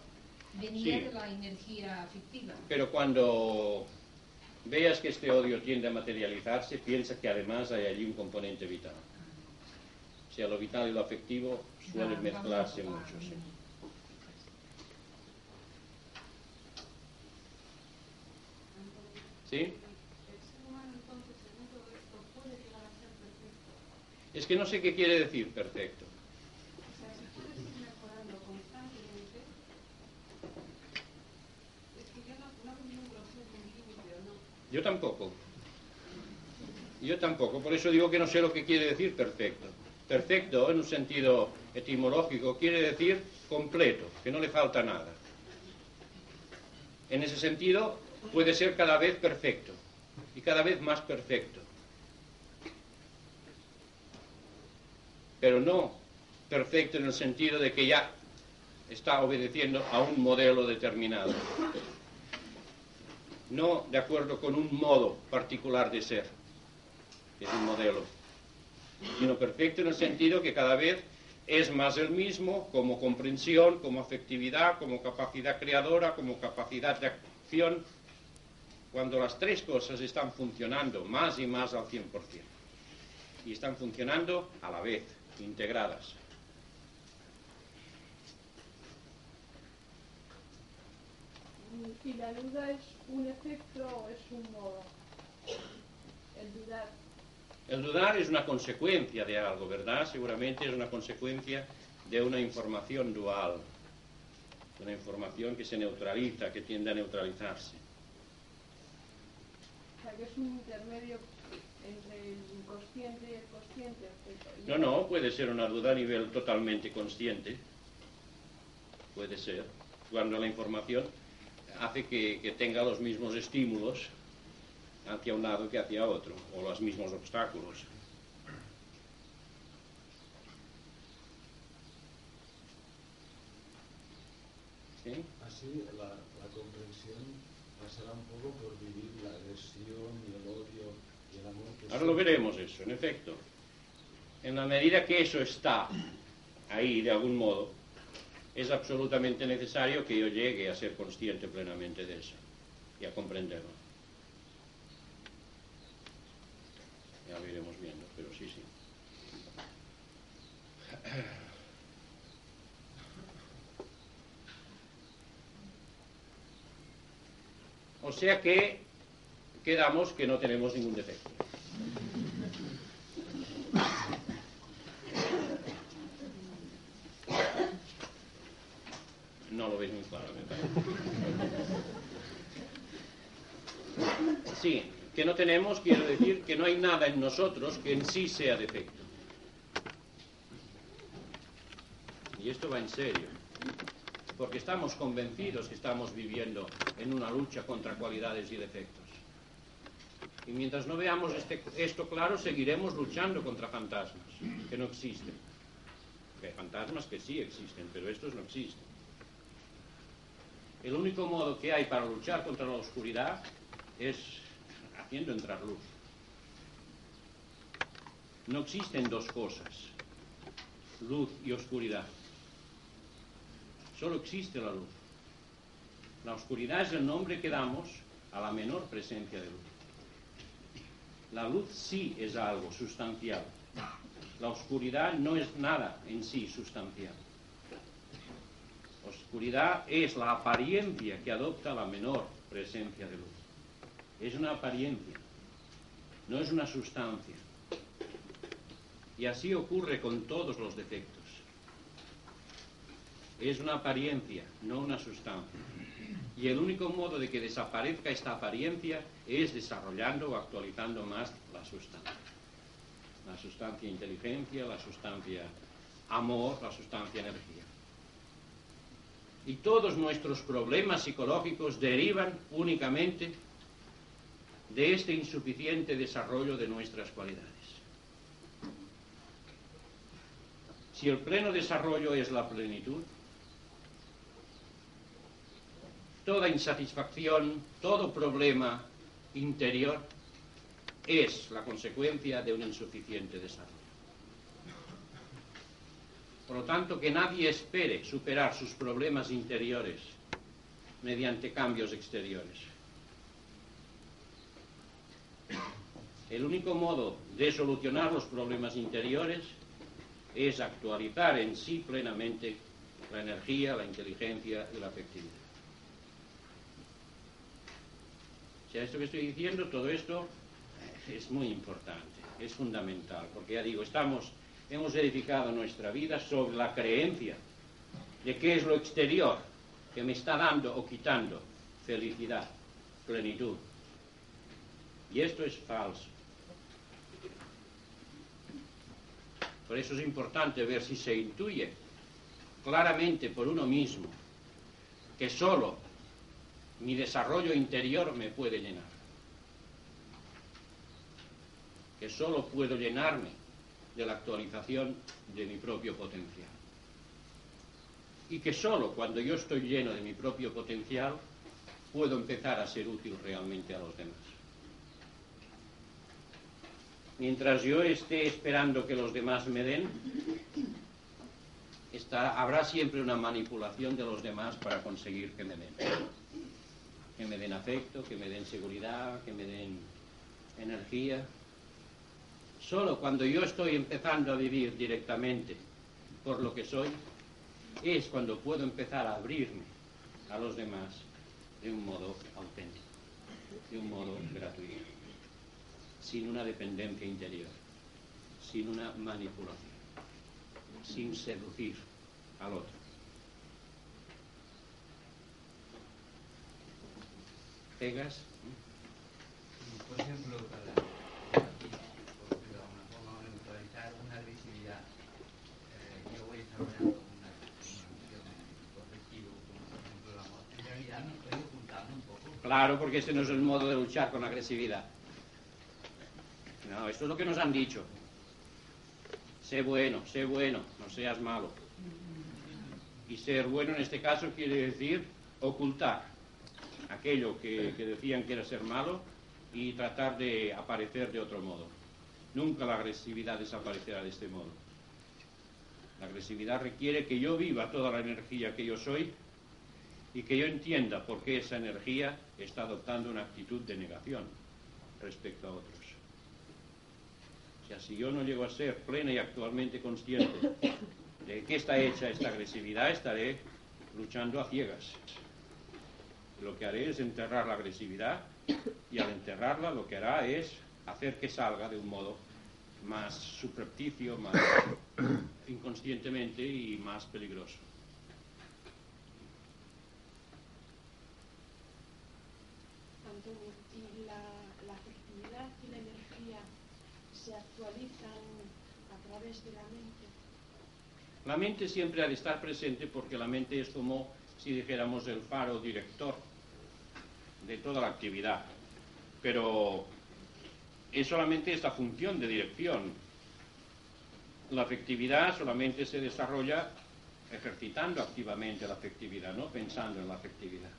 venía Sí. de la energía afectiva. Pero cuando veas que este odio tiende a materializarse, piensa que además hay allí un componente vital. O sea, lo vital y lo afectivo suelen mezclarse mucho. sí. ¿Sí? El ser humano entonces en todo esto puede llegar a ser perfecto. Es que no sé qué quiere decir perfecto. Yo tampoco. Yo tampoco. Por eso digo que no sé lo que quiere decir perfecto. Perfecto, en un sentido etimológico, quiere decir completo, que no le falta nada. En ese sentido, puede ser cada vez perfecto y cada vez más perfecto. Pero no perfecto en el sentido de que ya está obedeciendo a un modelo determinado no de acuerdo con un modo particular de ser, que es un modelo, sino perfecto en el sentido que cada vez es más el mismo como comprensión, como afectividad, como capacidad creadora, como capacidad de acción, cuando las tres cosas están funcionando más y más al 100%, y están funcionando a la vez, integradas. ¿Y la duda es un efecto o es un modo? El dudar. El dudar es una consecuencia de algo, ¿verdad? Seguramente es una consecuencia de una información dual, una información que se neutraliza, que tiende a neutralizarse. O sea, que es un intermedio entre el inconsciente y el consciente. No, no, puede ser una duda a nivel totalmente consciente. Puede ser. Cuando la información hace que, que tenga los mismos estímulos hacia un lado que hacia otro, o los mismos obstáculos. ¿Sí? Así la, Ahora lo veremos eso, en efecto. En la medida que eso está ahí de algún modo, es absolutamente necesario que yo llegue a ser consciente plenamente de eso y a comprenderlo. Ya lo iremos viendo, pero sí, sí. O sea que quedamos que no tenemos ningún defecto. No lo ves muy claro, me parece. Sí, que no tenemos, quiero decir que no hay nada en nosotros que en sí sea defecto. Y esto va en serio, porque estamos convencidos que estamos viviendo en una lucha contra cualidades y defectos. Y mientras no veamos este- esto claro, seguiremos luchando contra fantasmas que no existen. Hay fantasmas que sí existen, pero estos no existen. El único modo que hay para luchar contra la oscuridad es haciendo entrar luz. No existen dos cosas, luz y oscuridad. Solo existe la luz. La oscuridad es el nombre que damos a la menor presencia de luz. La luz sí es algo sustancial. La oscuridad no es nada en sí sustancial. Oscuridad es la apariencia que adopta la menor presencia de luz. Es una apariencia, no es una sustancia. Y así ocurre con todos los defectos. Es una apariencia, no una sustancia. Y el único modo de que desaparezca esta apariencia es desarrollando o actualizando más la sustancia. La sustancia inteligencia, la sustancia amor, la sustancia energía. Y todos nuestros problemas psicológicos derivan únicamente de este insuficiente desarrollo de nuestras cualidades. Si el pleno desarrollo es la plenitud, toda insatisfacción, todo problema interior es la consecuencia de un insuficiente desarrollo. Por lo tanto, que nadie espere superar sus problemas interiores mediante cambios exteriores. El único modo de solucionar los problemas interiores es actualizar en sí plenamente la energía, la inteligencia y la afectividad. O sea, esto que estoy diciendo, todo esto es muy importante, es fundamental, porque ya digo, estamos, hemos edificado nuestra vida sobre la creencia de qué es lo exterior que me está dando o quitando felicidad, plenitud. Y esto es falso. Por eso es importante ver si se intuye claramente por uno mismo que solo mi desarrollo interior me puede llenar. Que solo puedo llenarme de la actualización de mi propio potencial. Y que solo cuando yo estoy lleno de mi propio potencial puedo empezar a ser útil realmente a los demás. Mientras yo esté esperando que los demás me den, habrá siempre una manipulación de los demás para conseguir que me den. Que me den afecto, que me den seguridad, que me den energía. Solo cuando yo estoy empezando a vivir directamente por lo que soy, es cuando puedo empezar a abrirme a los demás de un modo auténtico, de un modo gratuito sin una dependencia interior, sin una manipulación, sin seducir al otro. ¿Pegas? Por ejemplo, para, una agresividad, eh, yo voy desarrollando una, emoción correctivo, como por ejemplo el amor. En realidad me estoy ocultando un poco. Claro, porque este no es el modo de luchar con la agresividad. No, esto es lo que nos han dicho. Sé bueno, sé bueno, no seas malo. Y ser bueno en este caso quiere decir ocultar aquello que, que decían que era ser malo y tratar de aparecer de otro modo. Nunca la agresividad desaparecerá de este modo. La agresividad requiere que yo viva toda la energía que yo soy y que yo entienda por qué esa energía está adoptando una actitud de negación respecto a otros. O sea, si yo no llego a ser plena y actualmente consciente de qué está hecha esta agresividad, estaré luchando a ciegas. Lo que haré es enterrar la agresividad y al enterrarla lo que hará es hacer que salga de un modo más subrepticio, más inconscientemente y más peligroso. Antonio, ¿y la, la afectividad y la energía se actualizan a través de la mente? La mente siempre ha de estar presente porque la mente es como si dijéramos el faro director de toda la actividad. Pero es solamente esta función de dirección. La afectividad solamente se desarrolla ejercitando activamente la afectividad, no pensando en la afectividad.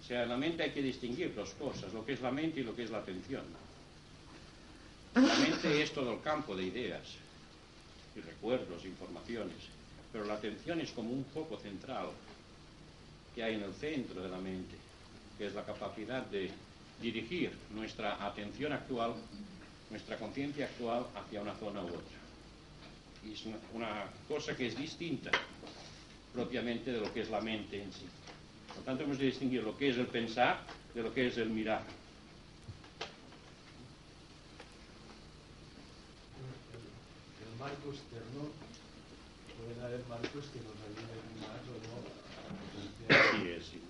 O sea, en la mente hay que distinguir dos cosas, lo que es la mente y lo que es la atención. La mente es todo el campo de ideas y recuerdos, informaciones, pero la atención es como un foco central que hay en el centro de la mente, que es la capacidad de dirigir nuestra atención actual, nuestra conciencia actual hacia una zona u otra. Y es una, cosa que es distinta propiamente de lo que es la mente en sí. Por tanto, hemos de distinguir lo que es el pensar de lo que es el mirar. Pueden haber marcos que nos ayuden más o no. Así es, sí.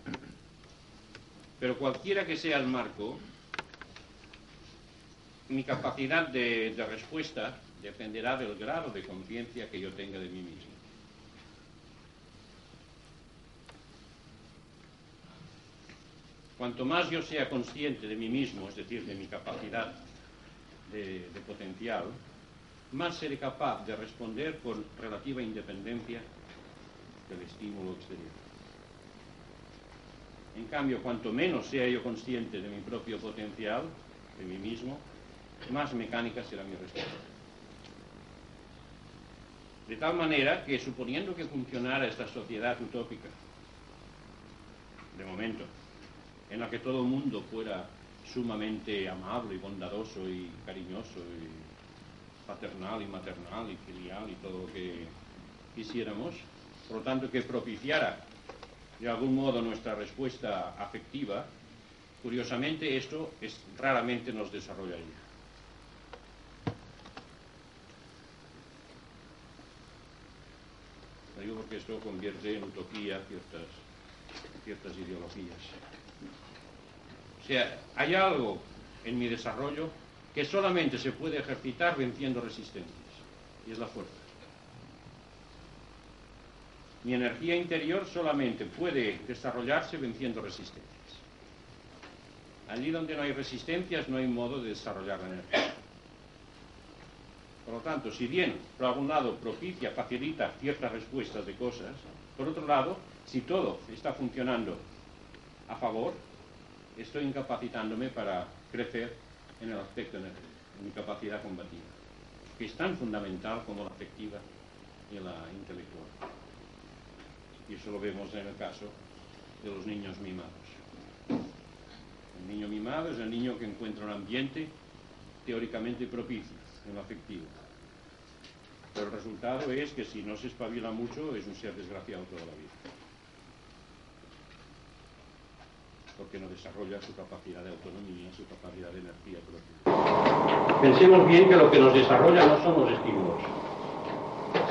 Pero cualquiera que sea el marco, mi capacidad de, de, respuesta dependerá del grado de conciencia que yo tenga de mí mismo. Cuanto más yo sea consciente de mí mismo, es decir, de mi capacidad de, de potencial, más seré capaz de responder con relativa independencia del estímulo exterior. En cambio, cuanto menos sea yo consciente de mi propio potencial, de mí mismo, más mecánica será mi respuesta. De tal manera que, suponiendo que funcionara esta sociedad utópica, de momento, en la que todo el mundo fuera sumamente amable y bondadoso y cariñoso y paternal y maternal y filial y todo lo que quisiéramos, por lo tanto que propiciara de algún modo nuestra respuesta afectiva, curiosamente esto es, raramente nos desarrollaría. Lo digo porque esto convierte en utopía ciertas, ciertas ideologías. O sea, hay algo en mi desarrollo que solamente se puede ejercitar venciendo resistencias, y es la fuerza. Mi energía interior solamente puede desarrollarse venciendo resistencias. Allí donde no hay resistencias no hay modo de desarrollar la energía. Por lo tanto, si bien por algún lado propicia, facilita ciertas respuestas de cosas, por otro lado, si todo está funcionando a favor, estoy incapacitándome para crecer en el aspecto energético, en capacidad combativa, que es tan fundamental como la afectiva y la intelectual. Y eso lo vemos en el caso de los niños mimados. El niño mimado es el niño que encuentra un ambiente teóricamente propicio en lo afectivo. Pero el resultado es que si no se espabila mucho es un ser desgraciado toda la vida. Porque no desarrolla su capacidad de autonomía, su capacidad de energía propia. Pensemos bien que lo que nos desarrolla no son los estímulos,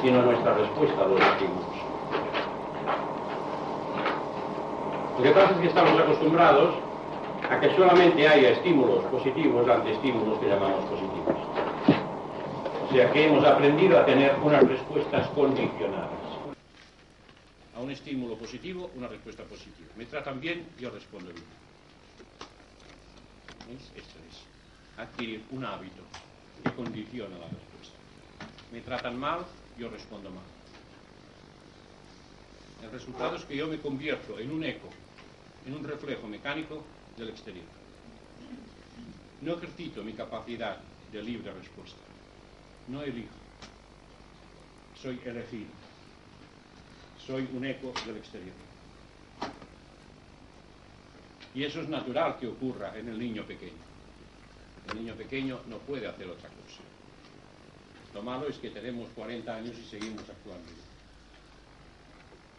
sino nuestra respuesta a los estímulos. Lo que pasa es que estamos acostumbrados a que solamente haya estímulos positivos ante estímulos que llamamos positivos. O sea que hemos aprendido a tener unas respuestas condicionadas. Un estímulo positivo, una respuesta positiva. Me tratan bien, yo respondo bien. ¿Veis? Esto es adquirir un hábito que condiciona la respuesta. Me tratan mal, yo respondo mal. El resultado es que yo me convierto en un eco, en un reflejo mecánico del exterior. No ejercito mi capacidad de libre respuesta. No elijo. Soy elegido. Soy un eco del exterior. Y eso es natural que ocurra en el niño pequeño. El niño pequeño no puede hacer otra cosa. Lo malo es que tenemos 40 años y seguimos actuando.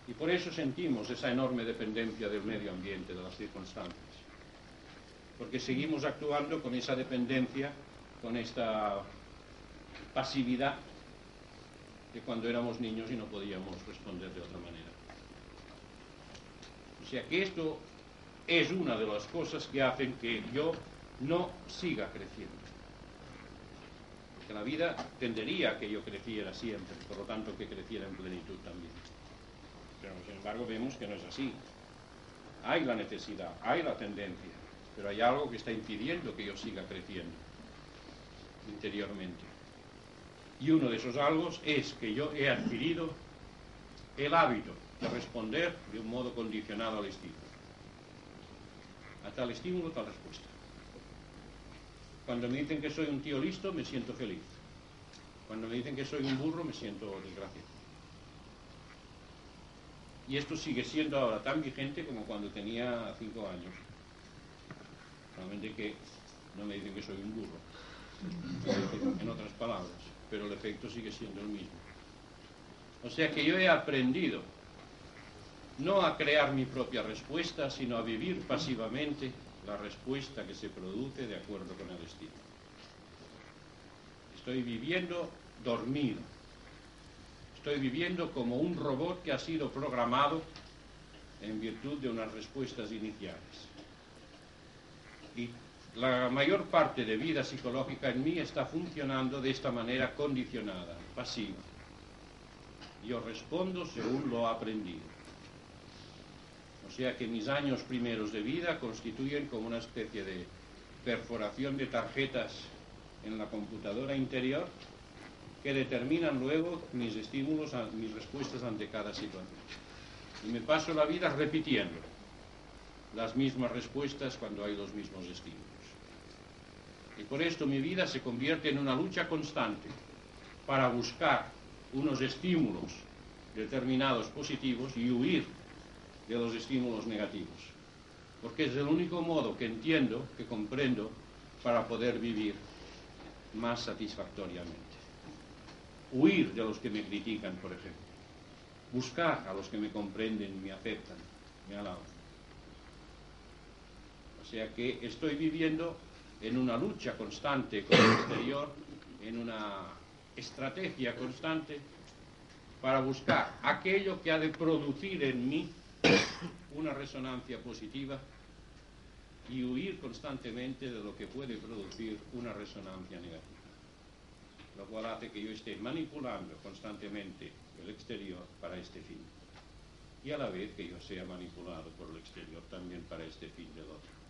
Y por eso sentimos esa enorme dependencia del medio ambiente, de las circunstancias. Porque seguimos actuando con esa dependencia, con esta pasividad de cuando éramos niños y no podíamos responder de otra manera. O sea que esto es una de las cosas que hacen que yo no siga creciendo. Que la vida tendería a que yo creciera siempre, por lo tanto que creciera en plenitud también. Pero sin embargo vemos que no es así. Hay la necesidad, hay la tendencia, pero hay algo que está impidiendo que yo siga creciendo interiormente. Y uno de esos algo es que yo he adquirido el hábito de responder de un modo condicionado al estímulo. A tal estímulo, tal respuesta. Cuando me dicen que soy un tío listo, me siento feliz. Cuando me dicen que soy un burro, me siento desgraciado. Y esto sigue siendo ahora tan vigente como cuando tenía cinco años. Solamente que no me dicen que soy un burro, en otras palabras, pero el efecto sigue siendo el mismo. O sea que yo he aprendido no a crear mi propia respuesta, sino a vivir pasivamente la respuesta que se produce de acuerdo con el estilo. Estoy viviendo dormido, Estoy viviendo como un robot que ha sido programado en virtud de unas respuestas iniciales. Y la mayor parte de vida psicológica en mí está funcionando de esta manera condicionada, pasiva. Yo respondo según lo aprendido. O sea que mis años primeros de vida constituyen como una especie de perforación de tarjetas en la computadora interior que determinan luego mis estímulos, mis respuestas ante cada situación. Y me paso la vida repitiendo las mismas respuestas cuando hay los mismos estímulos. Y por esto mi vida se convierte en una lucha constante para buscar unos estímulos determinados positivos y huir de los estímulos negativos. Porque es el único modo que entiendo, que comprendo, para poder vivir más satisfactoriamente huir de los que me critican, por ejemplo, buscar a los que me comprenden, me aceptan, me alaban. O sea que estoy viviendo en una lucha constante con el exterior, en una estrategia constante para buscar aquello que ha de producir en mí una resonancia positiva y huir constantemente de lo que puede producir una resonancia negativa lo cual hace que yo esté manipulando constantemente el exterior para este fin. Y a la vez que yo sea manipulado por el exterior también para este fin del otro.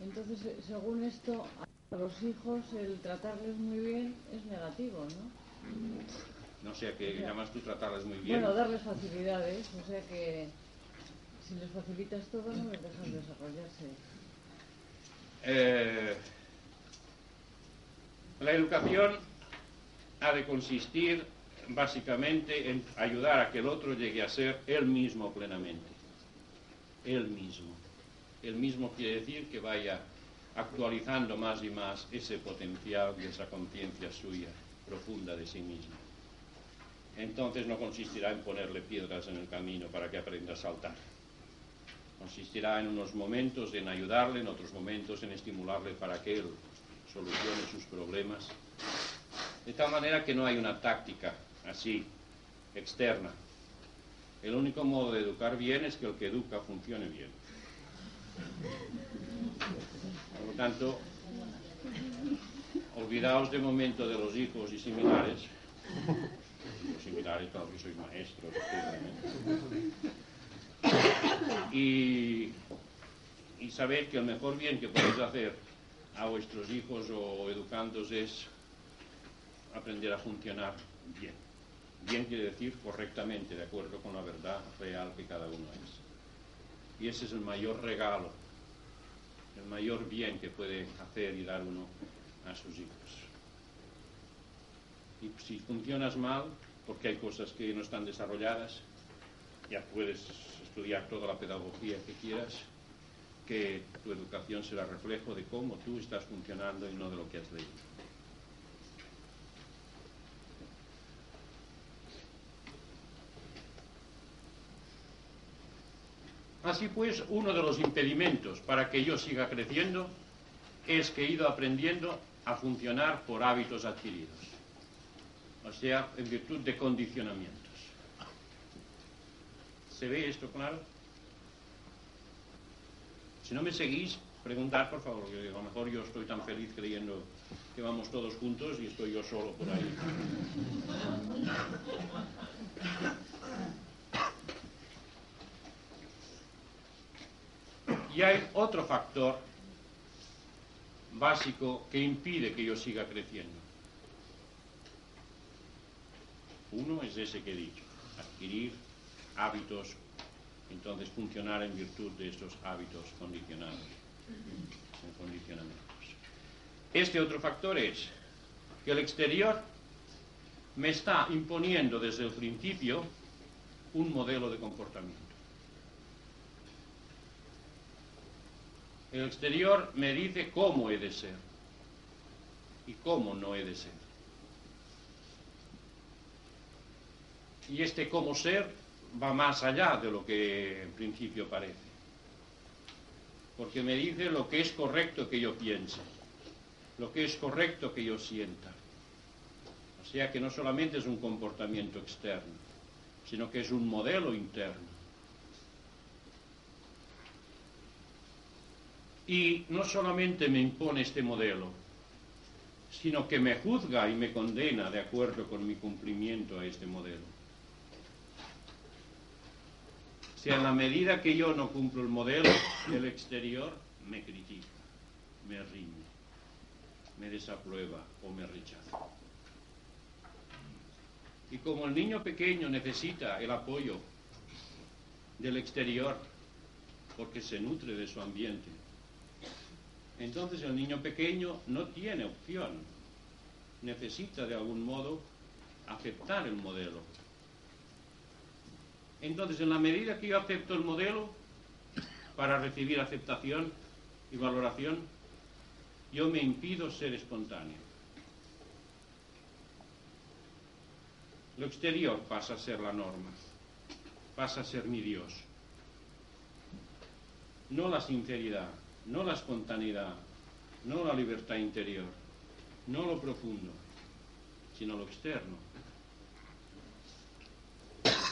Entonces, eh, según esto, a los hijos el tratarles muy bien es negativo, ¿no? No sé a qué llamas tú tratarles muy bien. Bueno, darles facilidades, o sea que si les facilitas todo no les dejan desarrollarse. Eh, la educación ha de consistir básicamente en ayudar a que el otro llegue a ser él mismo plenamente. Él mismo. Él mismo quiere decir que vaya actualizando más y más ese potencial y esa conciencia suya profunda de sí mismo. Entonces no consistirá en ponerle piedras en el camino para que aprenda a saltar. Consistirá en unos momentos en ayudarle, en otros momentos en estimularle para que él solucione sus problemas. De tal manera que no hay una táctica así, externa. El único modo de educar bien es que el que educa funcione bien. Por lo tanto, olvidaos de momento de los hijos y similares. Los similares, claro que soy maestro. Y, y saber que el mejor bien que podéis hacer a vuestros hijos o educandos es aprender a funcionar bien. Bien quiere decir correctamente, de acuerdo con la verdad real que cada uno es. Y ese es el mayor regalo, el mayor bien que puede hacer y dar uno a sus hijos. Y si funcionas mal, porque hay cosas que no están desarrolladas, ya puedes estudiar toda la pedagogía que quieras, que tu educación será reflejo de cómo tú estás funcionando y no de lo que has leído. Así pues, uno de los impedimentos para que yo siga creciendo es que he ido aprendiendo a funcionar por hábitos adquiridos, o sea, en virtud de condicionamientos. ¿Se ve esto claro? Si no me seguís, preguntar, por favor, que a lo mejor yo estoy tan feliz creyendo que vamos todos juntos y estoy yo solo por ahí. Y hay otro factor básico que impide que yo siga creciendo. Uno es ese que he dicho, adquirir hábitos, entonces funcionar en virtud de estos hábitos condicionados, en condicionamientos. Este otro factor es que el exterior me está imponiendo desde el principio un modelo de comportamiento. El exterior me dice cómo he de ser y cómo no he de ser. Y este cómo ser va más allá de lo que en principio parece. Porque me dice lo que es correcto que yo piense, lo que es correcto que yo sienta. O sea que no solamente es un comportamiento externo, sino que es un modelo interno. Y no solamente me impone este modelo, sino que me juzga y me condena de acuerdo con mi cumplimiento a este modelo. O sea, en la medida que yo no cumplo el modelo, el exterior me critica, me riñe, me desaprueba o me rechaza. Y como el niño pequeño necesita el apoyo del exterior, porque se nutre de su ambiente, entonces el niño pequeño no tiene opción, necesita de algún modo aceptar el modelo. Entonces, en la medida que yo acepto el modelo, para recibir aceptación y valoración, yo me impido ser espontáneo. Lo exterior pasa a ser la norma, pasa a ser mi Dios. No la sinceridad, no la espontaneidad, no la libertad interior, no lo profundo, sino lo externo.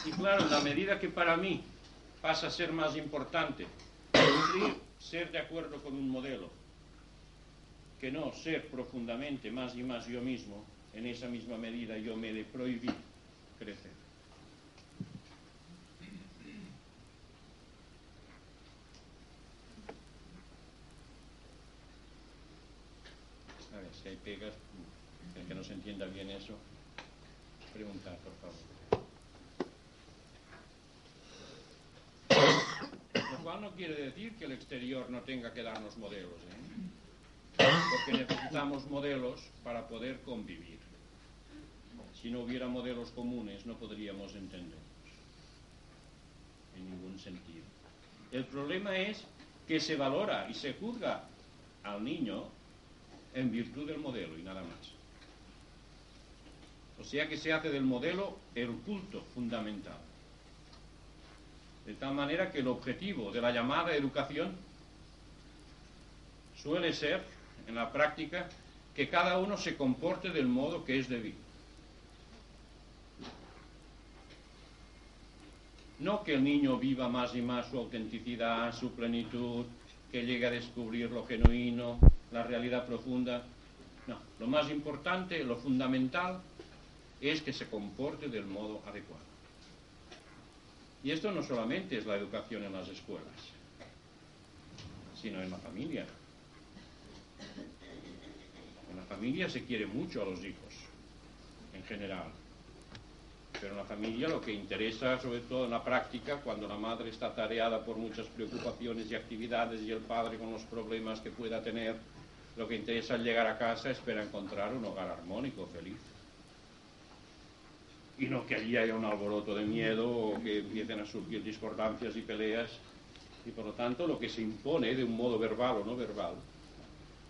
Y claro, la medida que para mí pasa a ser más importante cumplir, ser de acuerdo con un modelo, que no ser profundamente más y más yo mismo, en esa misma medida yo me he de prohibir crecer. A ver, si hay pegas, el que no se entienda bien eso, preguntar, por favor. Lo cual no quiere decir que el exterior no tenga que darnos modelos, ¿eh? porque necesitamos modelos para poder convivir. Si no hubiera modelos comunes no podríamos entendernos en ningún sentido. El problema es que se valora y se juzga al niño en virtud del modelo y nada más. O sea que se hace del modelo el culto fundamental. De tal manera que el objetivo de la llamada educación suele ser, en la práctica, que cada uno se comporte del modo que es debido. No que el niño viva más y más su autenticidad, su plenitud, que llegue a descubrir lo genuino, la realidad profunda. No, lo más importante, lo fundamental, es que se comporte del modo adecuado. Y esto no solamente es la educación en las escuelas, sino en la familia. En la familia se quiere mucho a los hijos, en general. Pero en la familia lo que interesa, sobre todo en la práctica, cuando la madre está tareada por muchas preocupaciones y actividades y el padre con los problemas que pueda tener, lo que interesa al llegar a casa es para encontrar un hogar armónico, feliz. Y no que allí haya un alboroto de miedo o que empiecen a surgir discordancias y peleas. Y por lo tanto lo que se impone de un modo verbal o no verbal,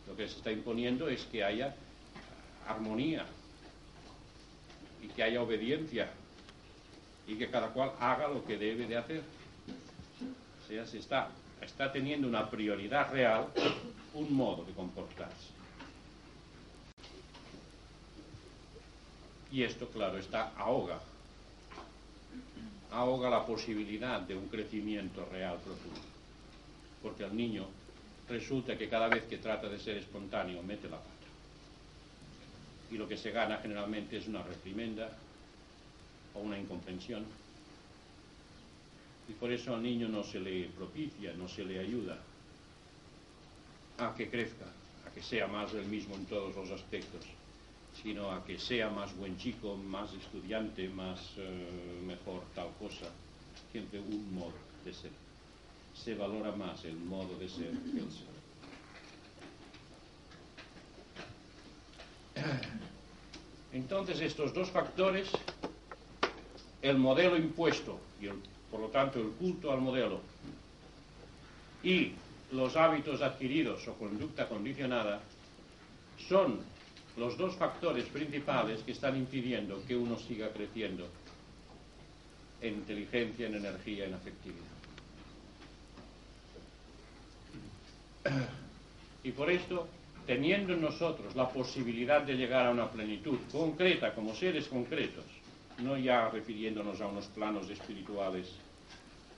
lo que se está imponiendo es que haya armonía, y que haya obediencia y que cada cual haga lo que debe de hacer. O sea, se está, está teniendo una prioridad real un modo de comportarse. Y esto, claro, está ahoga, ahoga la posibilidad de un crecimiento real profundo. Porque al niño resulta que cada vez que trata de ser espontáneo mete la pata. Y lo que se gana generalmente es una reprimenda o una incomprensión. Y por eso al niño no se le propicia, no se le ayuda a que crezca, a que sea más el mismo en todos los aspectos, sino a que sea más buen chico, más estudiante, más eh, mejor tal cosa, siempre un modo de ser. Se valora más el modo de ser que el ser. Entonces estos dos factores, el modelo impuesto y el, por lo tanto el culto al modelo y los hábitos adquiridos o conducta condicionada, son los dos factores principales que están impidiendo que uno siga creciendo en inteligencia, en energía, en afectividad. Y por esto, teniendo en nosotros la posibilidad de llegar a una plenitud concreta como seres concretos, no ya refiriéndonos a unos planos espirituales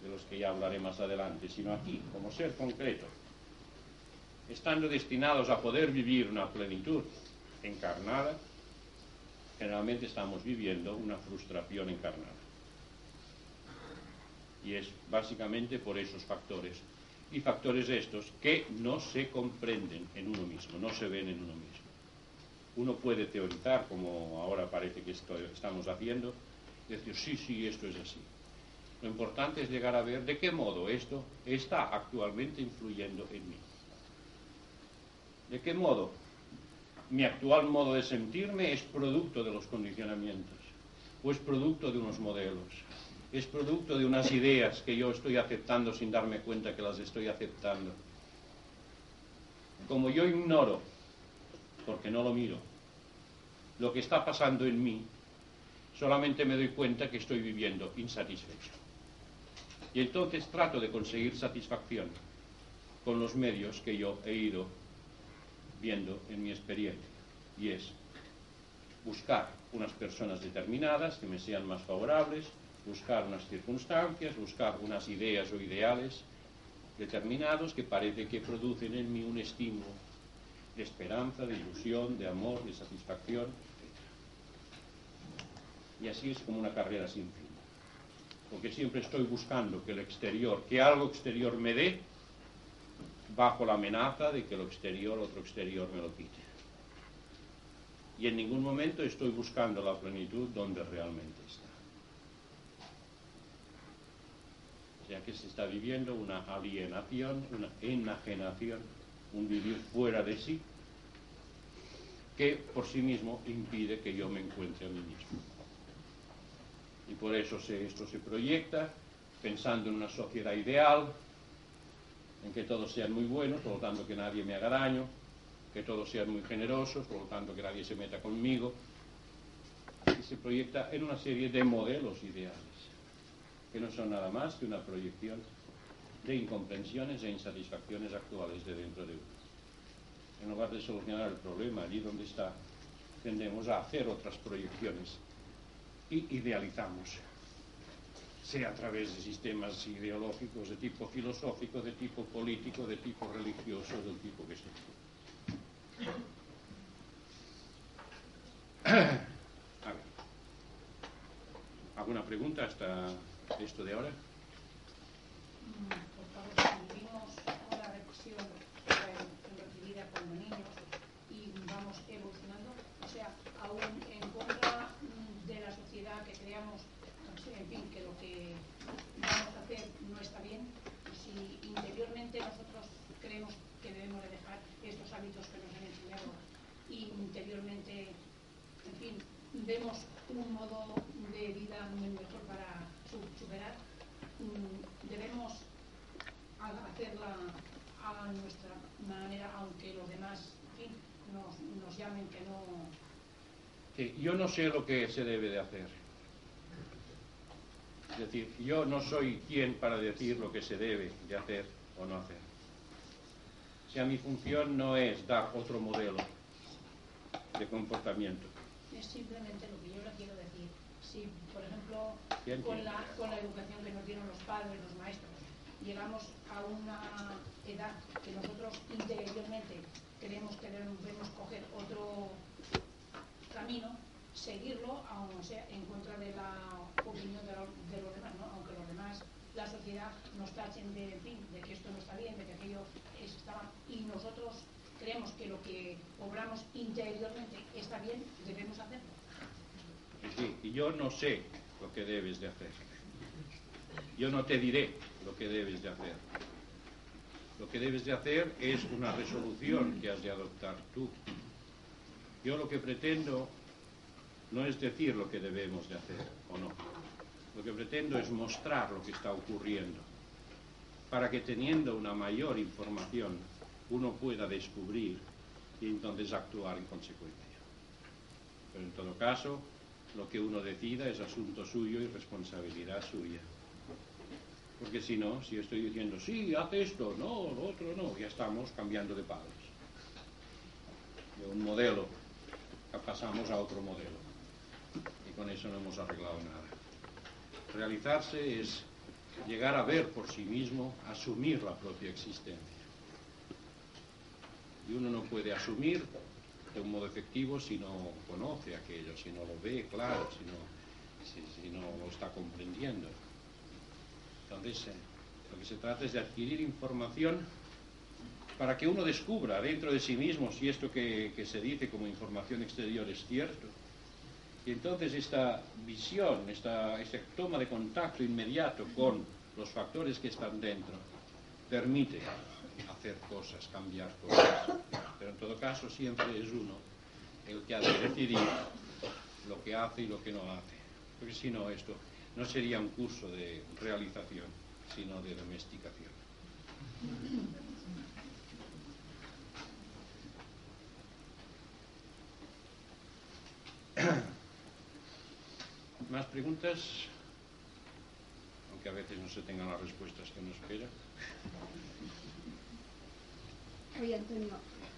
de los que ya hablaré más adelante, sino aquí, como ser concreto, estando destinados a poder vivir una plenitud encarnada, generalmente estamos viviendo una frustración encarnada. Y es básicamente por esos factores. Y factores estos que no se comprenden en uno mismo, no se ven en uno mismo. Uno puede teorizar, como ahora parece que esto, estamos haciendo, decir, sí, sí, esto es así. Lo importante es llegar a ver de qué modo esto está actualmente influyendo en mí. ¿De qué modo? Mi actual modo de sentirme es producto de los condicionamientos, o es producto de unos modelos, es producto de unas ideas que yo estoy aceptando sin darme cuenta que las estoy aceptando. Como yo ignoro, porque no lo miro, lo que está pasando en mí, solamente me doy cuenta que estoy viviendo insatisfecho. Y entonces trato de conseguir satisfacción con los medios que yo he ido viendo en mi experiencia. Y es buscar unas personas determinadas que me sean más favorables, buscar unas circunstancias, buscar unas ideas o ideales determinados que parece que producen en mí un estímulo de esperanza, de ilusión, de amor, de satisfacción. Y así es como una carrera sin fin. Porque siempre estoy buscando que el exterior, que algo exterior me dé, bajo la amenaza de que lo exterior, otro exterior me lo quite. Y en ningún momento estoy buscando la plenitud donde realmente está. O sea que se está viviendo una alienación, una enajenación, un vivir fuera de sí, que por sí mismo impide que yo me encuentre a mí mismo. Y por eso se, esto se proyecta pensando en una sociedad ideal, en que todos sean muy buenos, por lo tanto que nadie me haga daño, que todos sean muy generosos, por lo tanto que nadie se meta conmigo. Y se proyecta en una serie de modelos ideales, que no son nada más que una proyección de incomprensiones e insatisfacciones actuales de dentro de uno. En lugar de solucionar el problema allí donde está, tendemos a hacer otras proyecciones y idealizamos sea a través de sistemas ideológicos de tipo filosófico, de tipo político, de tipo religioso, del tipo que sea. ¿Alguna pregunta hasta esto de ahora? Por favor, si vivimos una represión eh, recibida como niños y vamos evolucionando, o sea, aún en contra mm, de la en fin, que lo que vamos a hacer no está bien, si interiormente nosotros creemos que debemos de dejar estos hábitos que nos han enseñado y interiormente, en fin, vemos un modo de vida mejor para superar, mm, debemos hacerla a nuestra manera, aunque los demás, nos, nos llamen que no. Sí, yo no sé lo que se debe de hacer. Decir, yo no soy quien para decir lo que se debe de hacer o no hacer. O sea, mi función no es dar otro modelo de comportamiento. Es simplemente lo que yo le quiero decir. Si, por ejemplo, con la, con la educación que nos dieron los padres, los maestros, llegamos a una edad que nosotros interiormente creemos que debemos coger otro camino, seguirlo, aun sea en contra de la opinión de, lo- de los demás, ¿no? aunque los demás, la sociedad nos tachen de, fin, de que esto no está bien, de que aquello está y nosotros creemos que lo que obramos interiormente está bien, debemos hacerlo. Sí, y yo no sé lo que debes de hacer. Yo no te diré lo que debes de hacer. Lo que debes de hacer es una resolución que has de adoptar tú. Yo lo que pretendo no es decir lo que debemos de hacer o no. Lo que pretendo es mostrar lo que está ocurriendo para que teniendo una mayor información uno pueda descubrir y entonces actuar en consecuencia. Pero en todo caso, lo que uno decida es asunto suyo y responsabilidad suya. Porque si no, si estoy diciendo, sí, haz esto, no, lo otro no, ya estamos cambiando de padres. De un modelo pasamos a otro modelo. Y con eso no hemos arreglado nada. Realizarse es llegar a ver por sí mismo, asumir la propia existencia. Y uno no puede asumir de un modo efectivo si no conoce aquello, si no lo ve claro, si no, lo está comprendiendo. Entonces, eh, lo que se trata es de adquirir información para que uno descubra dentro de sí mismo si esto que se dice como información exterior es cierto. Y entonces esta visión, esta, esta toma de contacto inmediato con los factores que están dentro, permite hacer cosas, cambiar cosas. Pero en todo caso siempre es uno el que ha de decidir lo que hace y lo que no hace. Porque si no, esto no sería un curso de realización, sino de domesticación. ¿Más preguntas? Aunque a veces no se tengan las respuestas que uno espera. Oye, Antonio,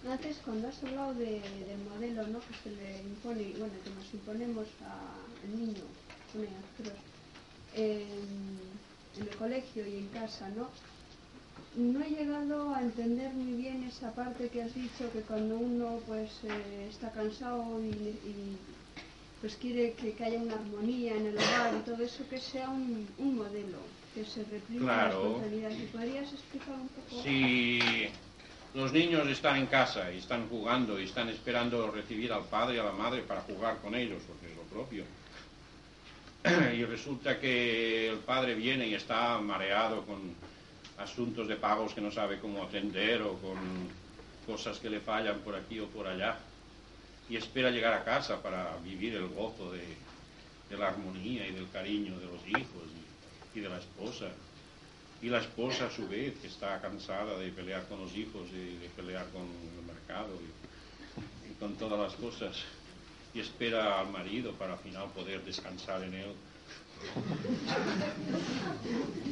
antes cuando has hablado de- del modelo ¿no? que se le impone, bueno, que nos imponemos al niño, en, el colegio y en casa, ¿no? No he llegado a entender muy bien esa parte que has dicho, que cuando uno pues eh, está cansado y, pues quiere que, que haya una armonía en el hogar y todo eso, que sea un, un modelo, que se replique la Claro. espontaneidad. ¿Y podrías explicar un poco? Si los niños están en casa y están jugando y están esperando recibir al padre y a la madre para jugar con ellos, porque es lo propio, y resulta que el padre viene y está mareado con asuntos de pagos que no sabe cómo atender o con cosas que le fallan por aquí o por allá, y espera llegar a casa para vivir el gozo de, de la armonía y del cariño de los hijos y- de la esposa. Y la esposa, a su vez, está cansada de pelear con los hijos y de pelear con el mercado y, y con todas las cosas. Y espera al marido para al final poder descansar en él.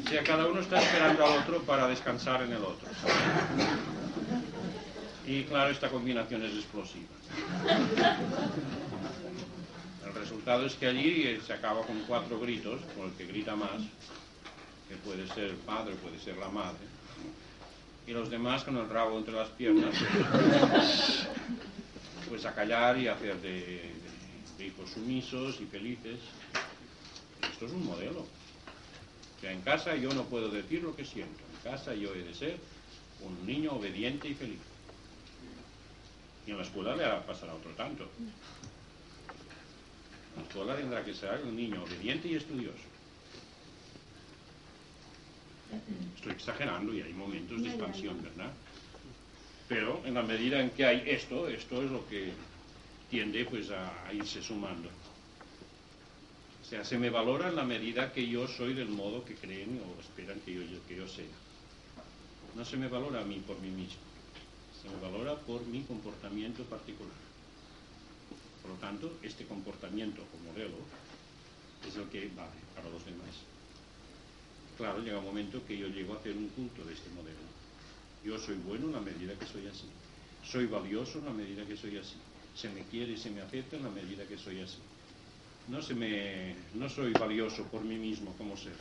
O sea, cada uno está esperando al otro para descansar en el otro. Y claro, esta combinación es explosiva. El resultado es que allí eh, se acaba con cuatro gritos, con el que grita más, que puede ser el padre, puede ser la madre, y los demás con el rabo entre las piernas, pues, a callar y hacer de, de hijos sumisos y felices. Esto es un modelo. O sea, en casa yo no puedo decir lo que siento. En casa yo he de ser un niño obediente y feliz. Y en la escuela le pasará otro tanto. En la escuela tendrá que ser un niño obediente y estudioso. Estoy exagerando y hay momentos de expansión, ¿verdad? Pero en la medida en que hay esto, esto es lo que tiende pues a, a irse sumando. O sea, se me valora en la medida que yo soy del modo que creen o esperan que yo, que yo sea. No se me valora a mí por mí mismo. Se me valora por mi comportamiento particular. Por lo tanto, este comportamiento o modelo es el que vale para los demás. claro, llega un momento que yo llego a hacer un culto de este modelo. Yo soy bueno en la medida que soy así. Soy valioso en la medida que soy así. Se me quiere y se me acepta en la medida que soy así. No, se me, no soy valioso por mí mismo como ser,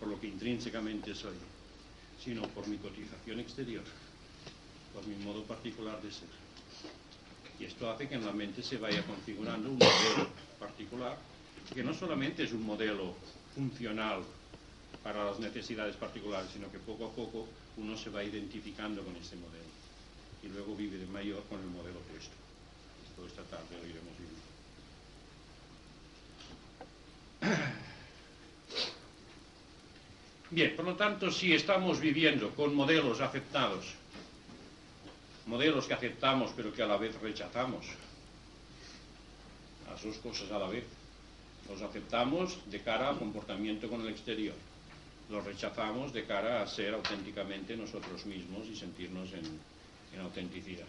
por lo que intrínsecamente soy, sino por mi cotización exterior, por mi modo particular de ser. Y esto hace que en la mente se vaya configurando un modelo particular, que no solamente es un modelo funcional para las necesidades particulares, sino que poco a poco uno se va identificando con ese modelo y luego vive de mayor con el modelo opuesto. Esto esta tarde lo iremos viendo. Bien, por lo tanto, si estamos viviendo con modelos aceptados, modelos que aceptamos pero que a la vez rechazamos, las dos cosas a la vez, los aceptamos de cara al comportamiento con el exterior, los rechazamos de cara a ser auténticamente nosotros mismos y sentirnos en, en autenticidad.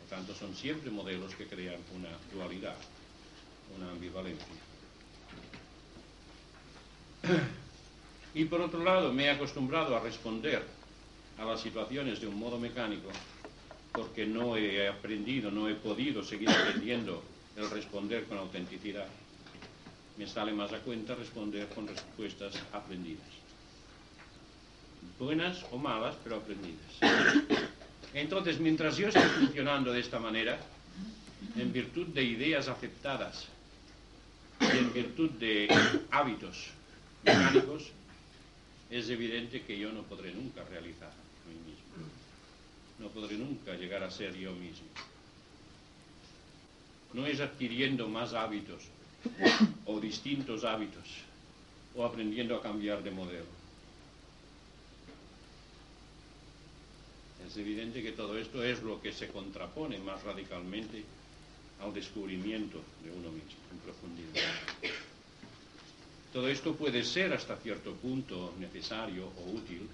Por tanto, son siempre modelos que crean una dualidad, una ambivalencia. Y por otro lado, me he acostumbrado a responder a las situaciones de un modo mecánico porque no he aprendido, no he podido seguir aprendiendo el responder con autenticidad. Me sale más a cuenta responder con respuestas aprendidas. Buenas o malas, pero aprendidas. Entonces, mientras yo estoy funcionando de esta manera, en virtud de ideas aceptadas y en virtud de hábitos mecánicos, es evidente que yo no podré nunca realizar a mí mismo. No podré nunca llegar a ser yo mismo. No es adquiriendo más hábitos o distintos hábitos o aprendiendo a cambiar de modelo. Es evidente que todo esto es lo que se contrapone más radicalmente al descubrimiento de uno mismo en profundidad. Todo esto puede ser hasta cierto punto necesario o útil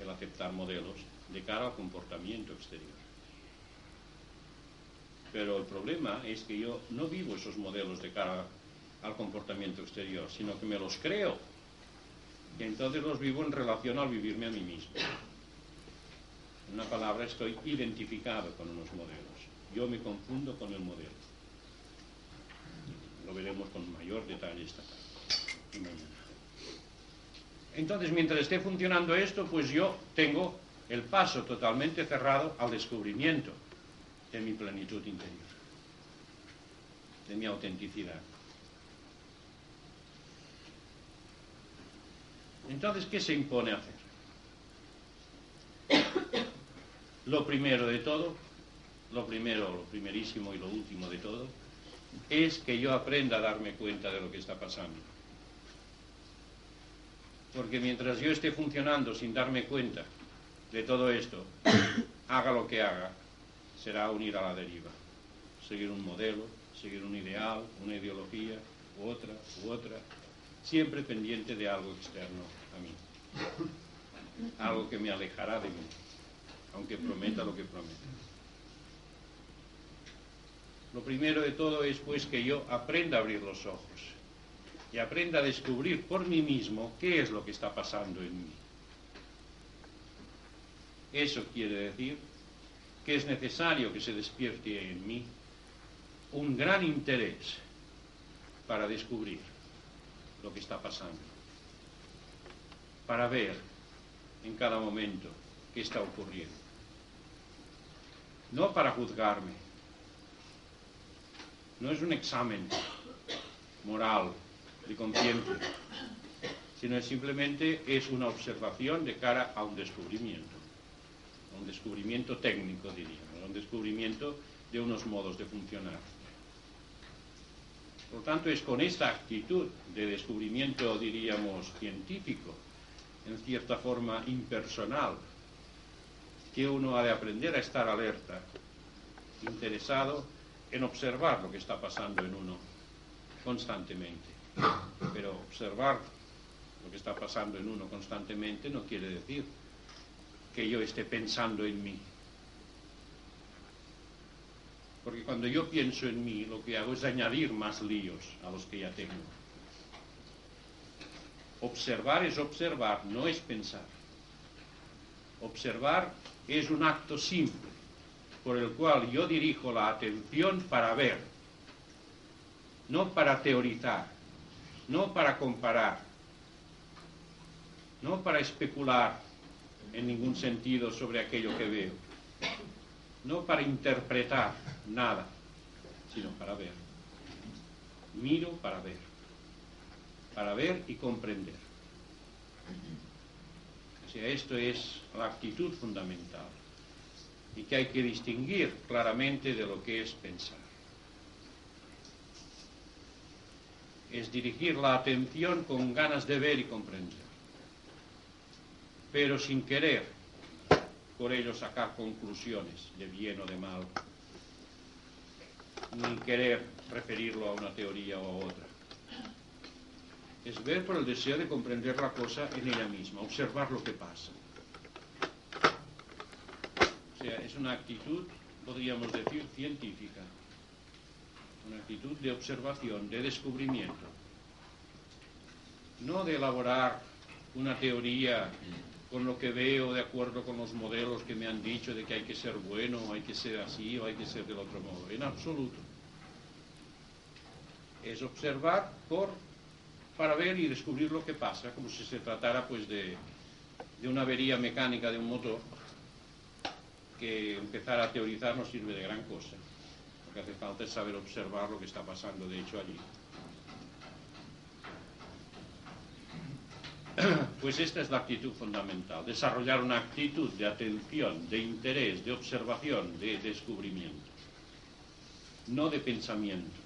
el aceptar modelos de cara al comportamiento exterior. Pero el problema es que yo no vivo esos modelos de cara al comportamiento exterior, sino que me los creo. Y entonces los vivo en relación al vivirme a mí mismo. En una palabra, estoy identificado con unos modelos. Yo me confundo con el modelo. Lo veremos con mayor detalle esta tarde. Entonces, mientras esté funcionando esto, pues yo tengo el paso totalmente cerrado al descubrimiento de mi plenitud interior, de mi autenticidad. Entonces, ¿qué se impone hacer? Lo primero de todo, lo primero, lo primerísimo y lo último de todo, es que yo aprenda a darme cuenta de lo que está pasando. Porque mientras yo esté funcionando sin darme cuenta de todo esto, haga lo que haga, será unir a la deriva. Seguir un modelo, seguir un ideal, una ideología, u otra, u otra, siempre pendiente de algo externo a mí. Algo que me alejará de mí, aunque prometa lo que prometa. Lo primero de todo es pues que yo aprenda a abrir los ojos y aprenda a descubrir por mí mismo qué es lo que está pasando en mí. Eso quiere decir que es necesario que se despierte en mí un gran interés para descubrir lo que está pasando, para ver en cada momento qué está ocurriendo. No para juzgarme, no es un examen moral de conciencia, sino simplemente es una observación de cara a un descubrimiento, a un descubrimiento técnico diríamos, a un descubrimiento de unos modos de funcionar. Por lo tanto, es con esta actitud de descubrimiento, diríamos, científico, en cierta forma impersonal, que uno ha de aprender a estar alerta, interesado en observar lo que está pasando en uno constantemente. Pero observar lo que está pasando en uno constantemente no quiere decir que yo esté pensando en mí. Porque cuando yo pienso en mí, lo que hago es añadir más líos a los que ya tengo. Observar es observar, no es pensar. Observar es un acto simple por el cual yo dirijo la atención para ver, no para teorizar, no para comparar, no para especular en ningún sentido sobre aquello que veo, no para interpretar nada, sino para ver. Miro para ver, para ver y comprender. O sea, esto es la actitud fundamental y que hay que distinguir claramente de lo que es pensar. Es dirigir la atención con ganas de ver y comprender, pero sin querer por ello sacar conclusiones de bien o de mal, ni querer referirlo a una teoría o a otra. Es ver por el deseo de comprender la cosa en ella misma, observar lo que pasa. O sea, es una actitud, podríamos decir, científica, una actitud de observación, de descubrimiento, no de elaborar una teoría con lo que veo de acuerdo con los modelos que me han dicho de que hay que ser bueno, hay que ser así, o hay que ser del otro modo. En absoluto. Es observar por, para ver y descubrir lo que pasa, como si se tratara pues de, de una avería mecánica de un motor, que empezar a teorizar no sirve de gran cosa. Que hace falta es saber observar lo que está pasando, de hecho, allí. Pues esta es la actitud fundamental, desarrollar una actitud de atención, de interés, de observación, de descubrimiento, no de pensamiento.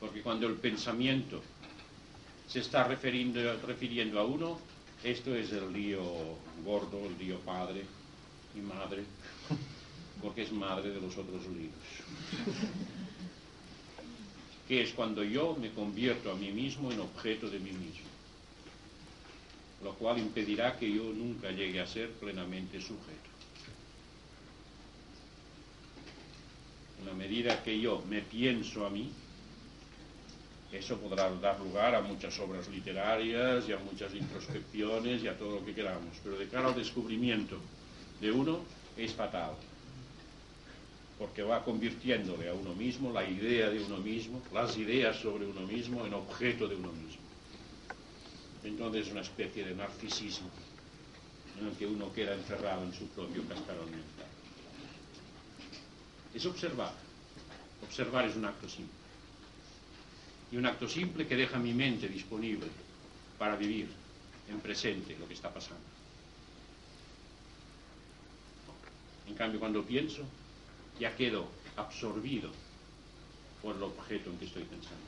Porque cuando el pensamiento se está refiriendo, refiriendo a uno, esto es el lío gordo, el lío padre y madre, porque es madre de los otros líos. Que es cuando yo me convierto a mí mismo en objeto de mí mismo lo cual impedirá que yo nunca llegue a ser plenamente sujeto. En la medida que yo me pienso a mí, eso podrá dar lugar a muchas obras literarias y a muchas introspecciones y a todo lo que queramos, pero de cara al descubrimiento de uno es fatal, porque va convirtiéndole a uno mismo la idea de uno mismo, las ideas sobre uno mismo en objeto de uno mismo. Entonces es una especie de narcisismo en el que uno queda encerrado en su propio cascarón mental. Es observar. Observar es un acto simple. Y un acto simple que deja mi mente disponible para vivir en presente lo que está pasando. En cambio, cuando pienso, ya quedo absorbido por el objeto en que estoy pensando.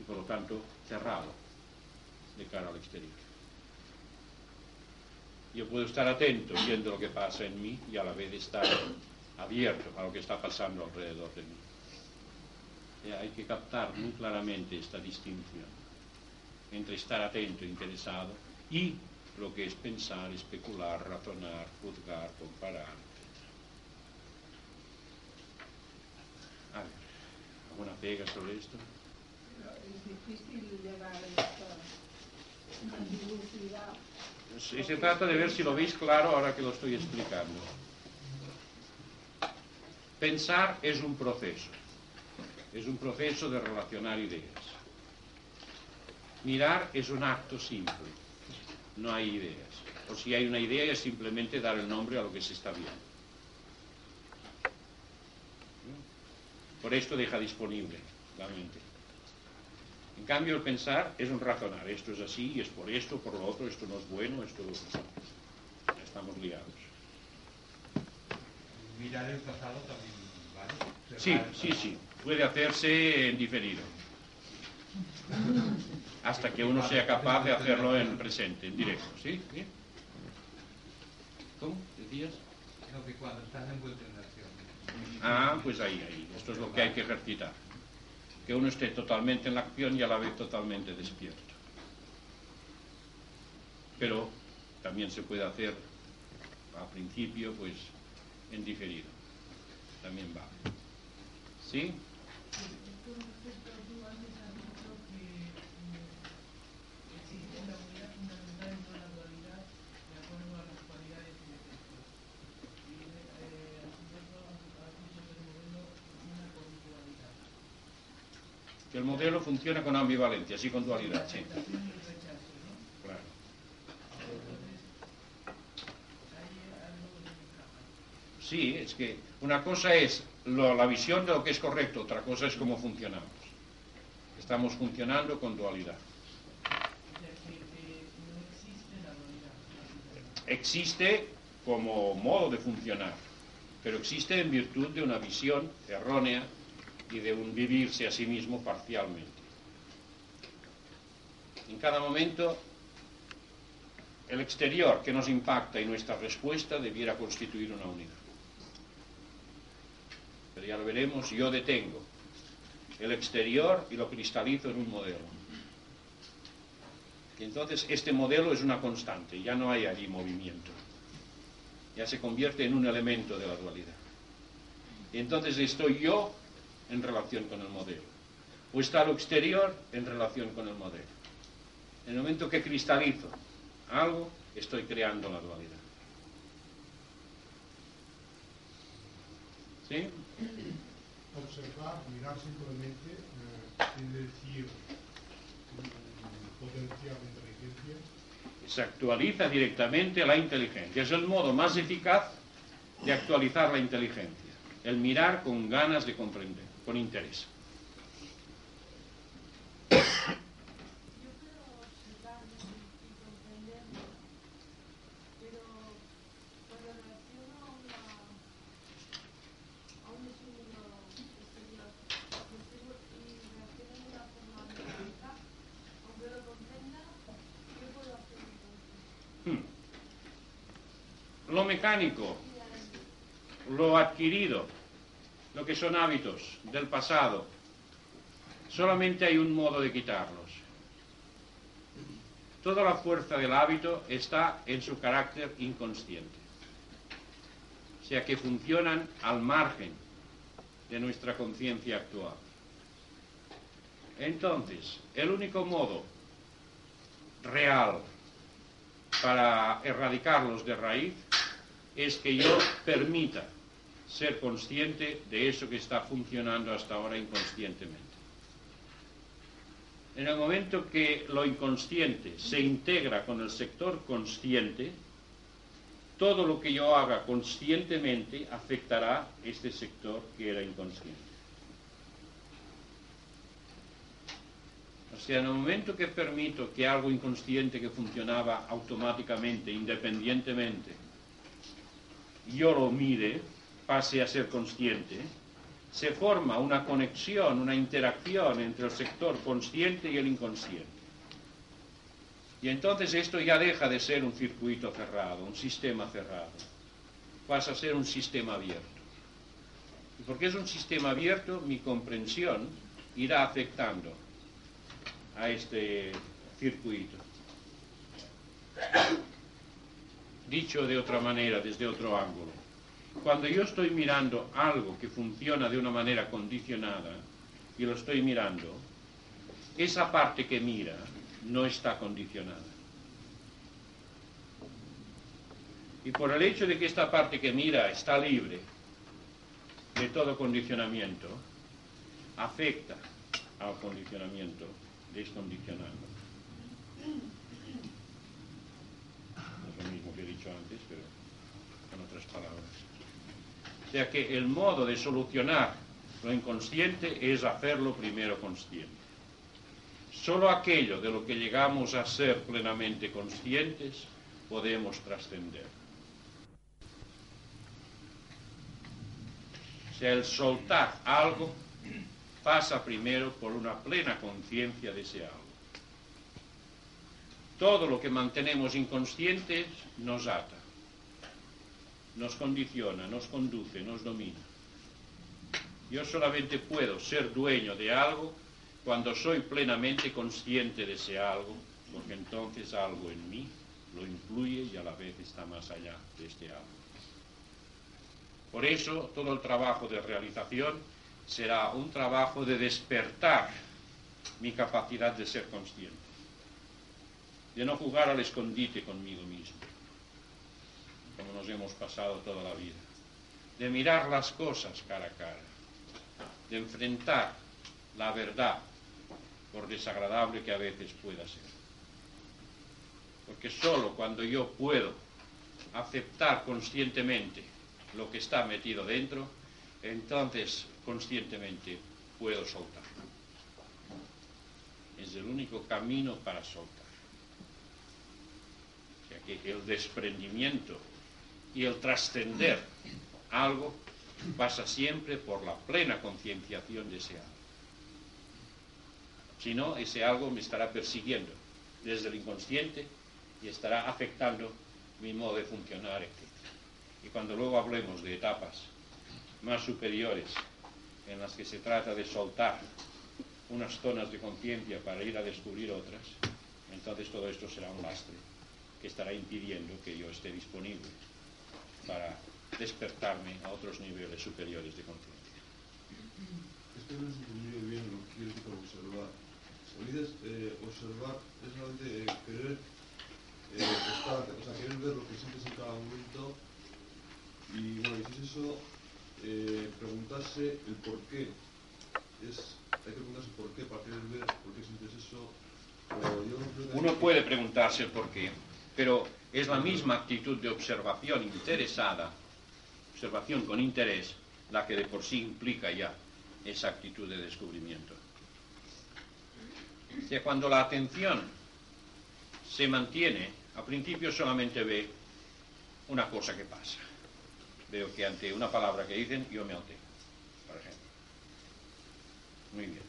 Y por lo tanto, cerrado de cara al exterior. Yo puedo estar atento viendo lo que pasa en mí y a la vez estar abierto a lo que está pasando alrededor de mí. Y hay que captar muy claramente esta distinción entre estar atento, interesado, y lo que es pensar, especular, razonar, juzgar, comparar, etc. A ver, ¿alguna pega sobre esto? Es difícil llegar a esta. Sí, se trata de ver si lo veis claro ahora que lo estoy explicando. Pensar es un proceso, es un proceso de relacionar ideas. Mirar es un acto simple, no hay ideas. O si hay una idea es simplemente dar el nombre a lo que se está viendo. Por esto deja disponible la mente. En cambio, el pensar es un razonar. Esto es así, es por esto, por lo otro, esto no es bueno, esto ya estamos liados. Mirar el pasado también, ¿vale? Sí, sí, sí. Puede hacerse en diferido. Hasta que uno sea capaz de hacerlo en presente, en directo. ¿Sí? ¿Sí? ¿Cómo? ¿Decías? No, que cuando estás envuelto en. Ah, pues ahí, ahí. Esto es lo que hay que ejercitar. Que uno esté totalmente en la acción y a la vez totalmente despierto. Pero también se puede hacer a principio, pues, en diferido. También vale. ¿Sí? Con respecto a tú antes has dicho que eh, Que el modelo funciona con ambivalencia, sí con dualidad, sí. Claro. Sí, es que una cosa es la visión de lo que es correcto, otra cosa es cómo funcionamos. Estamos funcionando con dualidad. Existe como modo de funcionar, pero existe en virtud de una visión errónea y de un vivirse a sí mismo parcialmente. En cada momento, el exterior que nos impacta y nuestra respuesta debiera constituir una unidad. Pero ya lo veremos, yo detengo el exterior y lo cristalizo en un modelo. Y entonces este modelo es una constante, ya no hay allí movimiento. Ya se convierte en un elemento de la dualidad. Y entonces estoy yo en relación con el modelo. O está lo exterior en relación con el modelo. En el momento que cristalizo algo, estoy creando la dualidad. ¿Sí? observar, mirar simplemente, eh, sin decir mm, potenciar la inteligencia, Se actualiza directamente la inteligencia. Es el modo más eficaz de actualizar la inteligencia. El mirar con ganas de comprender, con interés. Hmm. Lo mecánico, lo adquirido, lo que son hábitos del pasado, solamente hay un modo de quitarlos. Toda la fuerza del hábito está en su carácter inconsciente. O sea que funcionan al margen de nuestra conciencia actual. Entonces, el único modo real para erradicarlos de raíz es que yo permita ser consciente de eso que está funcionando hasta ahora inconscientemente. En el momento que lo inconsciente se integra con el sector consciente, todo lo que yo haga conscientemente afectará este sector que era inconsciente. O sea, en el momento que permito que algo inconsciente que funcionaba automáticamente, independientemente, yo lo mire, pase a ser consciente, se forma una conexión, una interacción entre el sector consciente y el inconsciente. Y entonces esto ya deja de ser un circuito cerrado, un sistema cerrado. Pasa a ser un sistema abierto. Y porque es un sistema abierto, mi comprensión irá afectando a este circuito. Dicho de otra manera, desde otro ángulo, cuando yo estoy mirando algo que funciona de una manera condicionada y lo estoy mirando, esa parte que mira no está condicionada. Y por el hecho de que esta parte que mira está libre de todo condicionamiento, afecta al condicionamiento descondicionando. Es lo mismo que he dicho antes, pero con otras palabras. Sea que el modo de solucionar lo inconsciente es hacerlo primero consciente. Solo aquello de lo que llegamos a ser plenamente conscientes podemos trascender. O sea, el soltar algo pasa primero por una plena conciencia de ese algo. Todo lo que mantenemos inconscientes nos ata, nos condiciona, nos conduce, nos domina. Yo solamente puedo ser dueño de algo cuando soy plenamente consciente de ese algo, porque entonces algo en mí lo influye y a la vez está más allá de este algo. Por eso todo el trabajo de realización será un trabajo de despertar mi capacidad de ser consciente, de no jugar al escondite conmigo mismo, como nos hemos pasado toda la vida, de mirar las cosas cara a cara, de enfrentar la verdad por desagradable que a veces pueda ser. Porque solo cuando yo puedo aceptar conscientemente lo que está metido dentro, entonces conscientemente puedo soltar. Es el único camino para soltar. O que el desprendimiento y el trascender algo pasa siempre por la plena concienciación de ese algo. Si no, ese algo me estará persiguiendo desde el inconsciente y estará afectando mi modo de funcionar, etc. Y cuando luego hablemos de etapas más superiores en las que se trata de soltar unas zonas de conciencia para ir a descubrir otras, entonces todo esto será un lastre que estará impidiendo que yo esté disponible para despertarme a otros niveles superiores de conciencia. Esto no es entendido bien lo que quiero decir observar. Dices eh, observar es realmente eh, querer eh, estar, o sea, querer ver lo que sientes en cada momento y bueno, dices eso, eh, preguntarse el por qué. Es, hay que preguntarse por qué para querer ver por qué sientes eso. Uno puede preguntarse el por qué, pero es la misma actitud de observación interesada, observación con interés, la que de por sí implica ya esa actitud de descubrimiento. O cuando la atención se mantiene, al principio solamente ve una cosa que pasa. Veo que ante una palabra que dicen yo me altero, por ejemplo. Muy bien.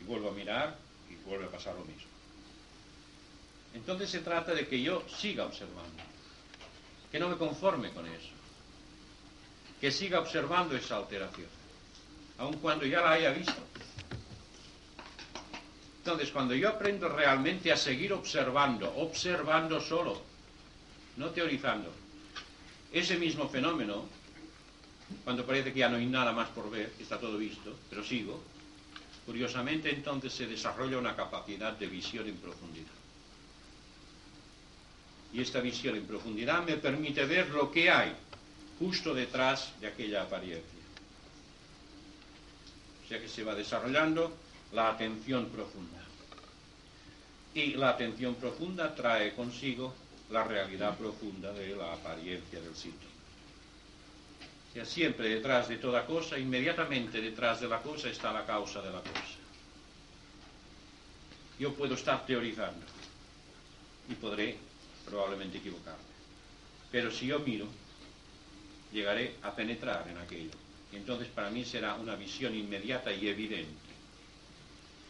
Y vuelvo a mirar y vuelve a pasar lo mismo. Entonces se trata de que yo siga observando, que no me conforme con eso, que siga observando esa alteración, aun cuando ya la haya visto. Entonces, cuando yo aprendo realmente a seguir observando, observando solo, no teorizando, ese mismo fenómeno, cuando parece que ya no hay nada más por ver, está todo visto, pero sigo, curiosamente entonces se desarrolla una capacidad de visión en profundidad. Y esta visión en profundidad me permite ver lo que hay justo detrás de aquella apariencia. O sea que se va desarrollando la atención profunda. Y la atención profunda trae consigo la realidad profunda de la apariencia del síntoma. O sea, siempre detrás de toda cosa, inmediatamente detrás de la cosa está la causa de la cosa. Yo puedo estar teorizando y podré probablemente equivocarme. Pero si yo miro, llegaré a penetrar en aquello. Entonces para mí será una visión inmediata y evidente.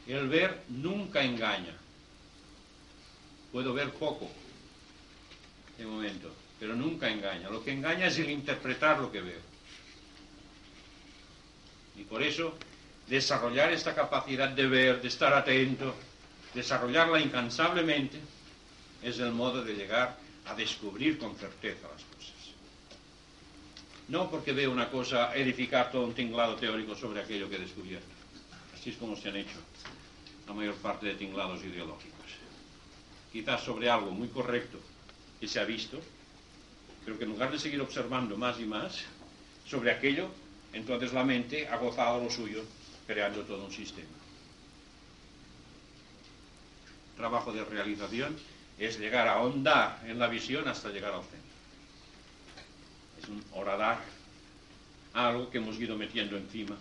El ver nunca engaña. Puedo ver poco de momento, pero nunca engaña. Lo que engaña es el interpretar lo que veo. Y por eso desarrollar esta capacidad de ver, de estar atento, desarrollarla incansablemente, es el modo de llegar a descubrir con certeza las cosas. No porque veo una cosa edificar todo un tinglado teórico sobre aquello que he. Así es como se han hecho la mayor parte de tinglados ideológicos. Quizás sobre algo muy correcto que se ha visto, pero que en lugar de seguir observando más y más sobre aquello, entonces la mente ha gozado lo suyo, creando todo un sistema. Trabajo de realización es llegar a ahondar en la visión hasta llegar al centro. Es un horadar, algo que hemos ido metiendo encima,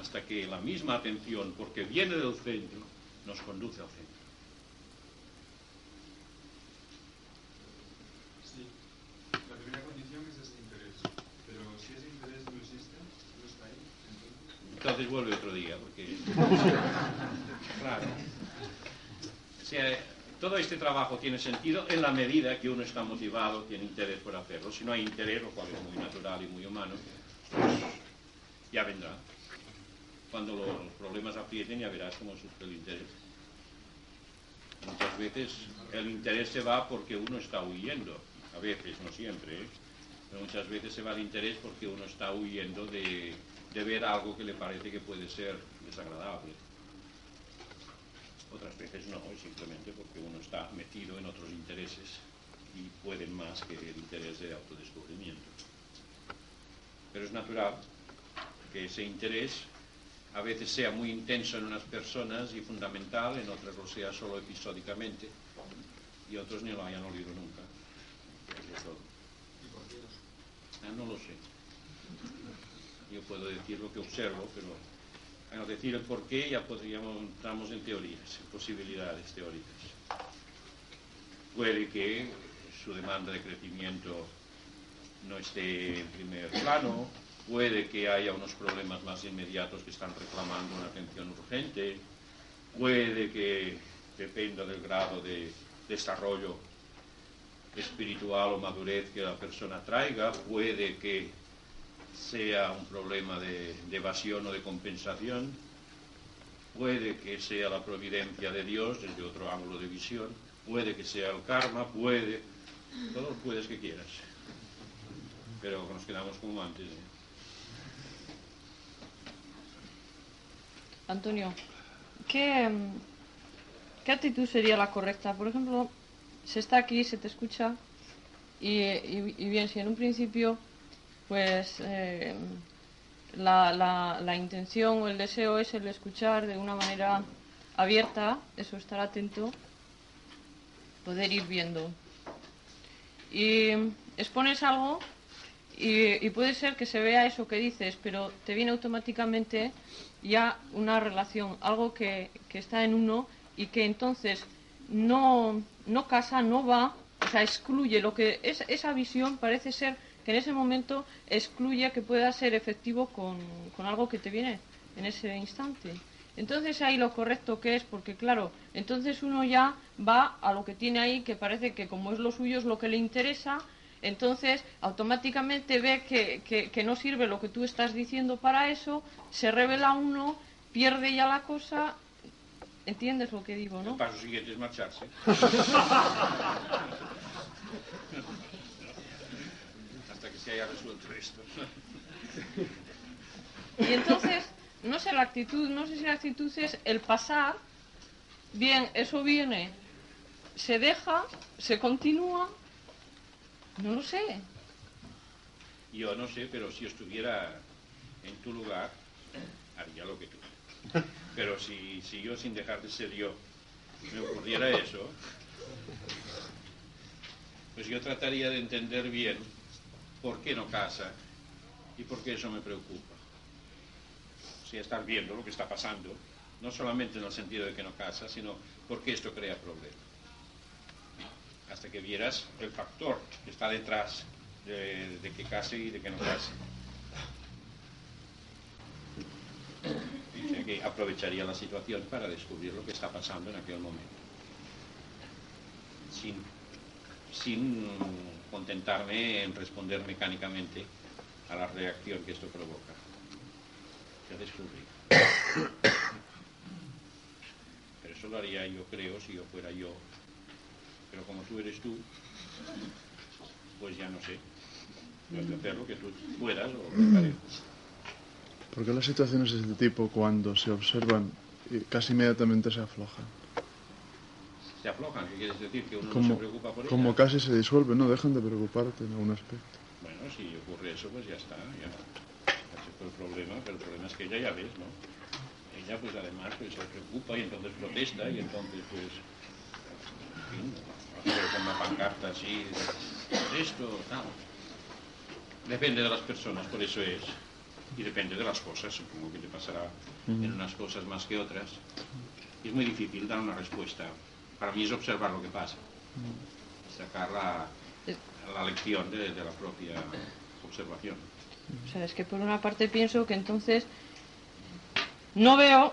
hasta que la misma atención, porque viene del centro, nos conduce al centro. Sí, la primera condición es ese interés, pero si ese interés no existe, no está ahí, entonces... Entonces vuelve otro día, porque... claro. O sea, todo este trabajo tiene sentido en la medida que uno está motivado, tiene interés por hacerlo. Si no hay interés, lo cual es muy natural y muy humano, pues ya vendrá. Cuando los problemas aprieten ya verás cómo surge el interés. Muchas veces el interés se va porque uno está huyendo. A veces, no siempre, ¿eh? pero muchas veces se va el interés porque uno está huyendo de, de ver algo que le parece que puede ser desagradable. Veces no, simplemente porque uno está metido en otros intereses y pueden más que el interés de autodescubrimiento. Pero es natural que ese interés a veces sea muy intenso en unas personas y fundamental, en otras lo sea solo episódicamente, y otros ni lo hayan olido nunca. Ah, no lo sé. Yo puedo decir lo que observo, pero al decir el por qué ya podríamos entramos en teorías, en posibilidades teóricas. Puede que su demanda de crecimiento no esté en primer plano, puede que haya unos problemas más inmediatos que están reclamando una atención urgente, puede que dependa del grado de desarrollo espiritual o madurez que la persona traiga, puede que sea un problema de, evasión o de compensación, puede que sea la providencia de Dios desde otro ángulo de visión, puede que sea el karma, puede, todos los puedes que quieras, pero nos quedamos como antes. ¿eh? Antonio, ¿qué, ¿qué actitud sería la correcta? Por ejemplo, se está aquí, se te escucha, y bien, si en un principio, pues eh, la, la- intención o el deseo es el escuchar de una manera abierta, eso, estar atento, poder ir viendo. Y expones algo y, y puede ser que se vea eso que dices, pero te viene automáticamente ya una relación, algo que, que está en uno y que entonces no, no casa, no va, o sea, excluye lo que es esa visión parece ser que en ese momento excluye que pueda ser efectivo con, con algo que te viene en ese instante. Entonces ahí lo correcto que es, porque claro, entonces uno ya va a lo que tiene ahí, que parece que como es lo suyo es lo que le interesa, entonces automáticamente ve que, que- que no sirve lo que tú estás diciendo para eso, se revela uno, pierde ya la cosa, ¿entiendes lo que digo, El no? paso siguiente es marcharse. Hasta que se haya resuelto esto. Y entonces, no sé la actitud, no sé si la actitud es el pasar, bien, eso viene, se deja, se continúa, no lo sé. Yo no sé, pero si estuviera en tu lugar, haría lo que tú. Pero si, si yo, sin dejar de ser yo, me ocurriera eso, pues yo trataría de entender bien por qué no casa y por qué eso me preocupa. O sea, estar viendo lo que está pasando, no solamente en el sentido de que no casa, sino por qué esto crea problemas. Hasta que vieras el factor que está detrás de, que case y de que no case. Sea que aprovecharía la situación para descubrir lo que está pasando en aquel momento. Sin, sin contentarme en responder mecánicamente a la reacción que esto provoca. Ya descubrí. Pero eso lo haría yo creo si yo fuera yo. Pero como tú eres tú, pues ya no sé. Tienes que hacer lo que tú puedas o parezca. ¿Por qué las situaciones de este tipo, cuando se observan, y casi inmediatamente se aflojan? Se aflojan, ¿qué quieres decir? Que uno no Como, se preocupa por como casi se disuelven, ¿no? Dejan de preocuparte en algún aspecto. Bueno, si ocurre eso, pues ya está, ya, fue el problema, pero el problema es que ella ya ves, ¿no? Ella pues además pues, se preocupa y entonces protesta y entonces pues, en fin, con una pancarta así, esto, tal. Depende de las personas, por eso es. Y depende de las cosas, supongo que te pasará en unas cosas más que otras. Y es muy difícil dar una respuesta. Para mí es observar lo que pasa, sacar la, la lección de, de la propia observación. O sea, es que por una parte pienso que entonces no veo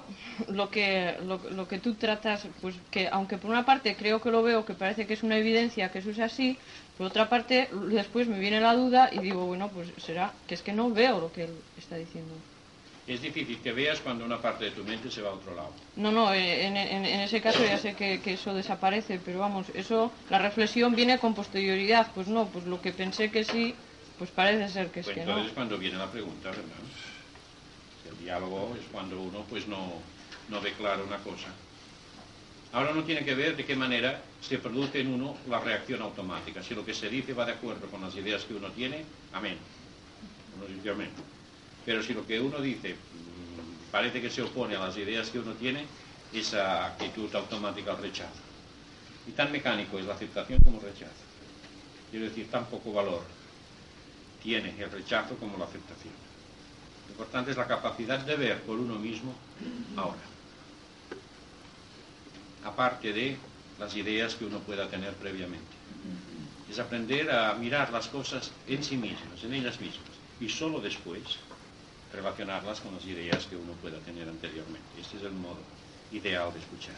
lo que, lo, lo que tú tratas, pues que aunque por una parte creo que lo veo, que parece que es una evidencia que eso es así, por otra parte después me viene la duda y digo, bueno, pues será que es que no veo lo que él está diciendo. Es difícil que veas cuando una parte de tu mente se va a otro lado. No, no, eh, en, en- en ese caso ya sé que, que eso desaparece, pero vamos, eso, la reflexión viene con posterioridad, pues no, pues lo que pensé que sí, pues parece ser que es Pues que entonces no. es cuando viene la pregunta, ¿verdad? El diálogo es cuando uno pues no, no ve claro una cosa. Ahora uno tiene que ver de qué manera se produce en uno la reacción automática. Si lo que se dice va de acuerdo con las ideas que uno tiene, amén. Uno dice amén. Pero si lo que uno dice mm, parece que se opone a las ideas que uno tiene esa actitud automática al rechazo. Y tan mecánico es la aceptación como el rechazo. Quiero decir, tan poco valor tiene el rechazo como la aceptación. Lo importante es la capacidad de ver por uno mismo ahora. Aparte de las ideas que uno pueda tener previamente. Es aprender a mirar las cosas en sí mismas, en ellas mismas, y solo después relacionarlas con las ideas que uno pueda tener anteriormente. Este es el modo ideal de escuchar.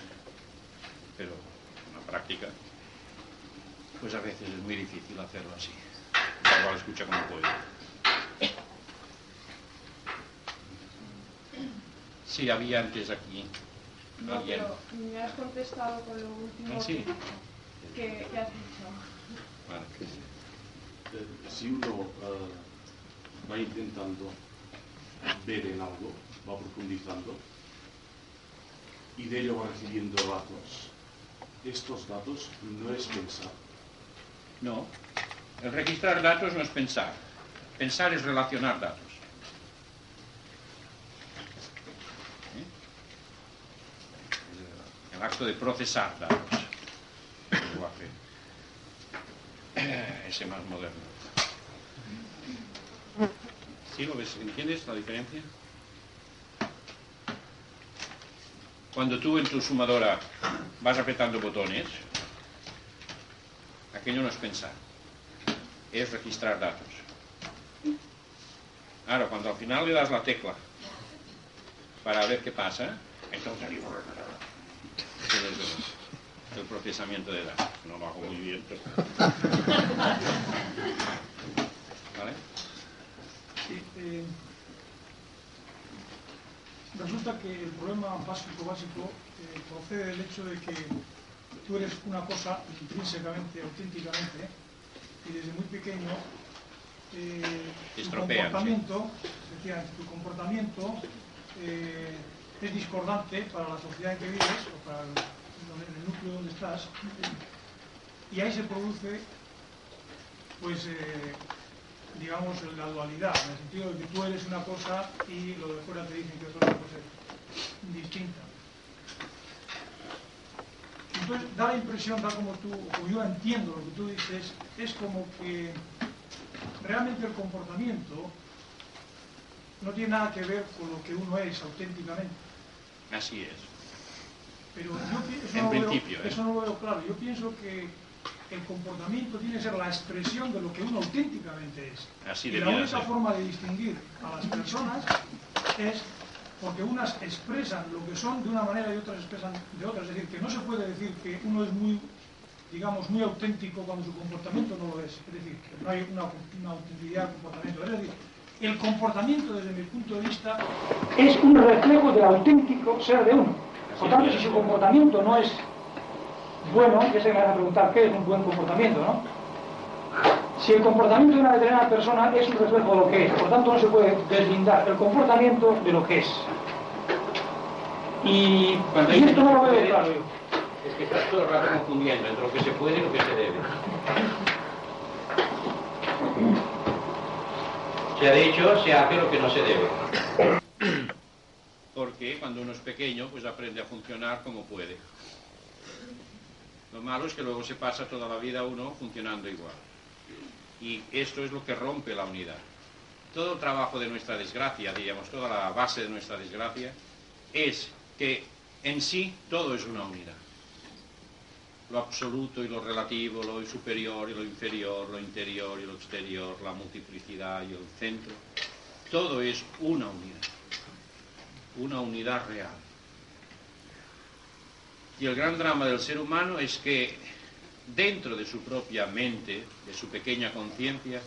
Pero en la práctica, pues a veces es muy difícil hacerlo así. Cada cual escucha como puede. Sí, había antes aquí No, alguien. pero me has contestado con lo último Ah, sí. que, que has dicho. Vale. Eh, si uno eh, va intentando ver en algo, va profundizando y de ello va recibiendo datos, estos datos no es pensar. No. El registrar datos no es pensar. Pensar es relacionar datos. ¿Eh? El acto de procesar datos. Eh, ese más moderno. ¿Entiendes la diferencia? Cuando tú en tu sumadora vas apretando botones, aquello no es pensar, es registrar datos. Ahora, cuando al final le das la tecla para ver qué pasa, entonces el, el procesamiento de datos. No lo hago muy bien. ¿Vale? Eh, resulta que el problema básico básico eh, procede del hecho de que tú eres una cosa intrínsecamente, auténticamente, y desde muy pequeño eh, tu comportamiento, tu comportamiento eh, es discordante para la sociedad en que vives o para el, núcleo donde estás, y ahí se produce, pues, eh, digamos, la dualidad, en el sentido de que tú eres una cosa y lo de fuera te dicen que es otra cosa distinta. Entonces, da la impresión, da como tú, como yo entiendo lo que tú dices, es como que realmente el comportamiento no tiene nada que ver con lo que uno es auténticamente. Así es. Pero yo eso, En no, lo veo, principio, ¿eh? eso no lo veo claro. Yo pienso que el comportamiento tiene que ser la expresión de lo que uno auténticamente es. Así y la única ser. forma de distinguir a las personas es porque unas expresan lo que son de una manera y otras expresan de otra. Es decir, que no se puede decir que uno es muy, digamos, muy auténtico cuando su comportamiento no lo es. Es decir, que no hay una, una autenticidad de comportamiento. Es decir, el comportamiento desde mi punto de vista es un reflejo del auténtico ser de uno. Por tanto, si su comportamiento no es bueno, ya se me van a preguntar qué es un buen comportamiento, ¿no? Si el comportamiento de una determinada persona es un reflejo de lo que es, por tanto no se puede deslindar el comportamiento de lo que es. Y, esto no lo veo claro yo. Es que estás todo el rato confundiendo entre lo que se puede y lo que se debe. Se ha dicho, se hace lo que no se debe. Porque cuando uno es pequeño, pues aprende a funcionar como puede. Lo malo es que luego se pasa toda la vida uno funcionando igual. Y esto es lo que rompe la unidad. Todo el trabajo de nuestra desgracia, digamos, toda la base de nuestra desgracia, es que en sí todo es una unidad. Lo absoluto y lo relativo, lo superior y lo inferior, lo interior y lo exterior, la multiplicidad y el centro, todo es una unidad, una unidad real. Y el gran drama del ser humano es que dentro de su propia mente, de su pequeña conciencia,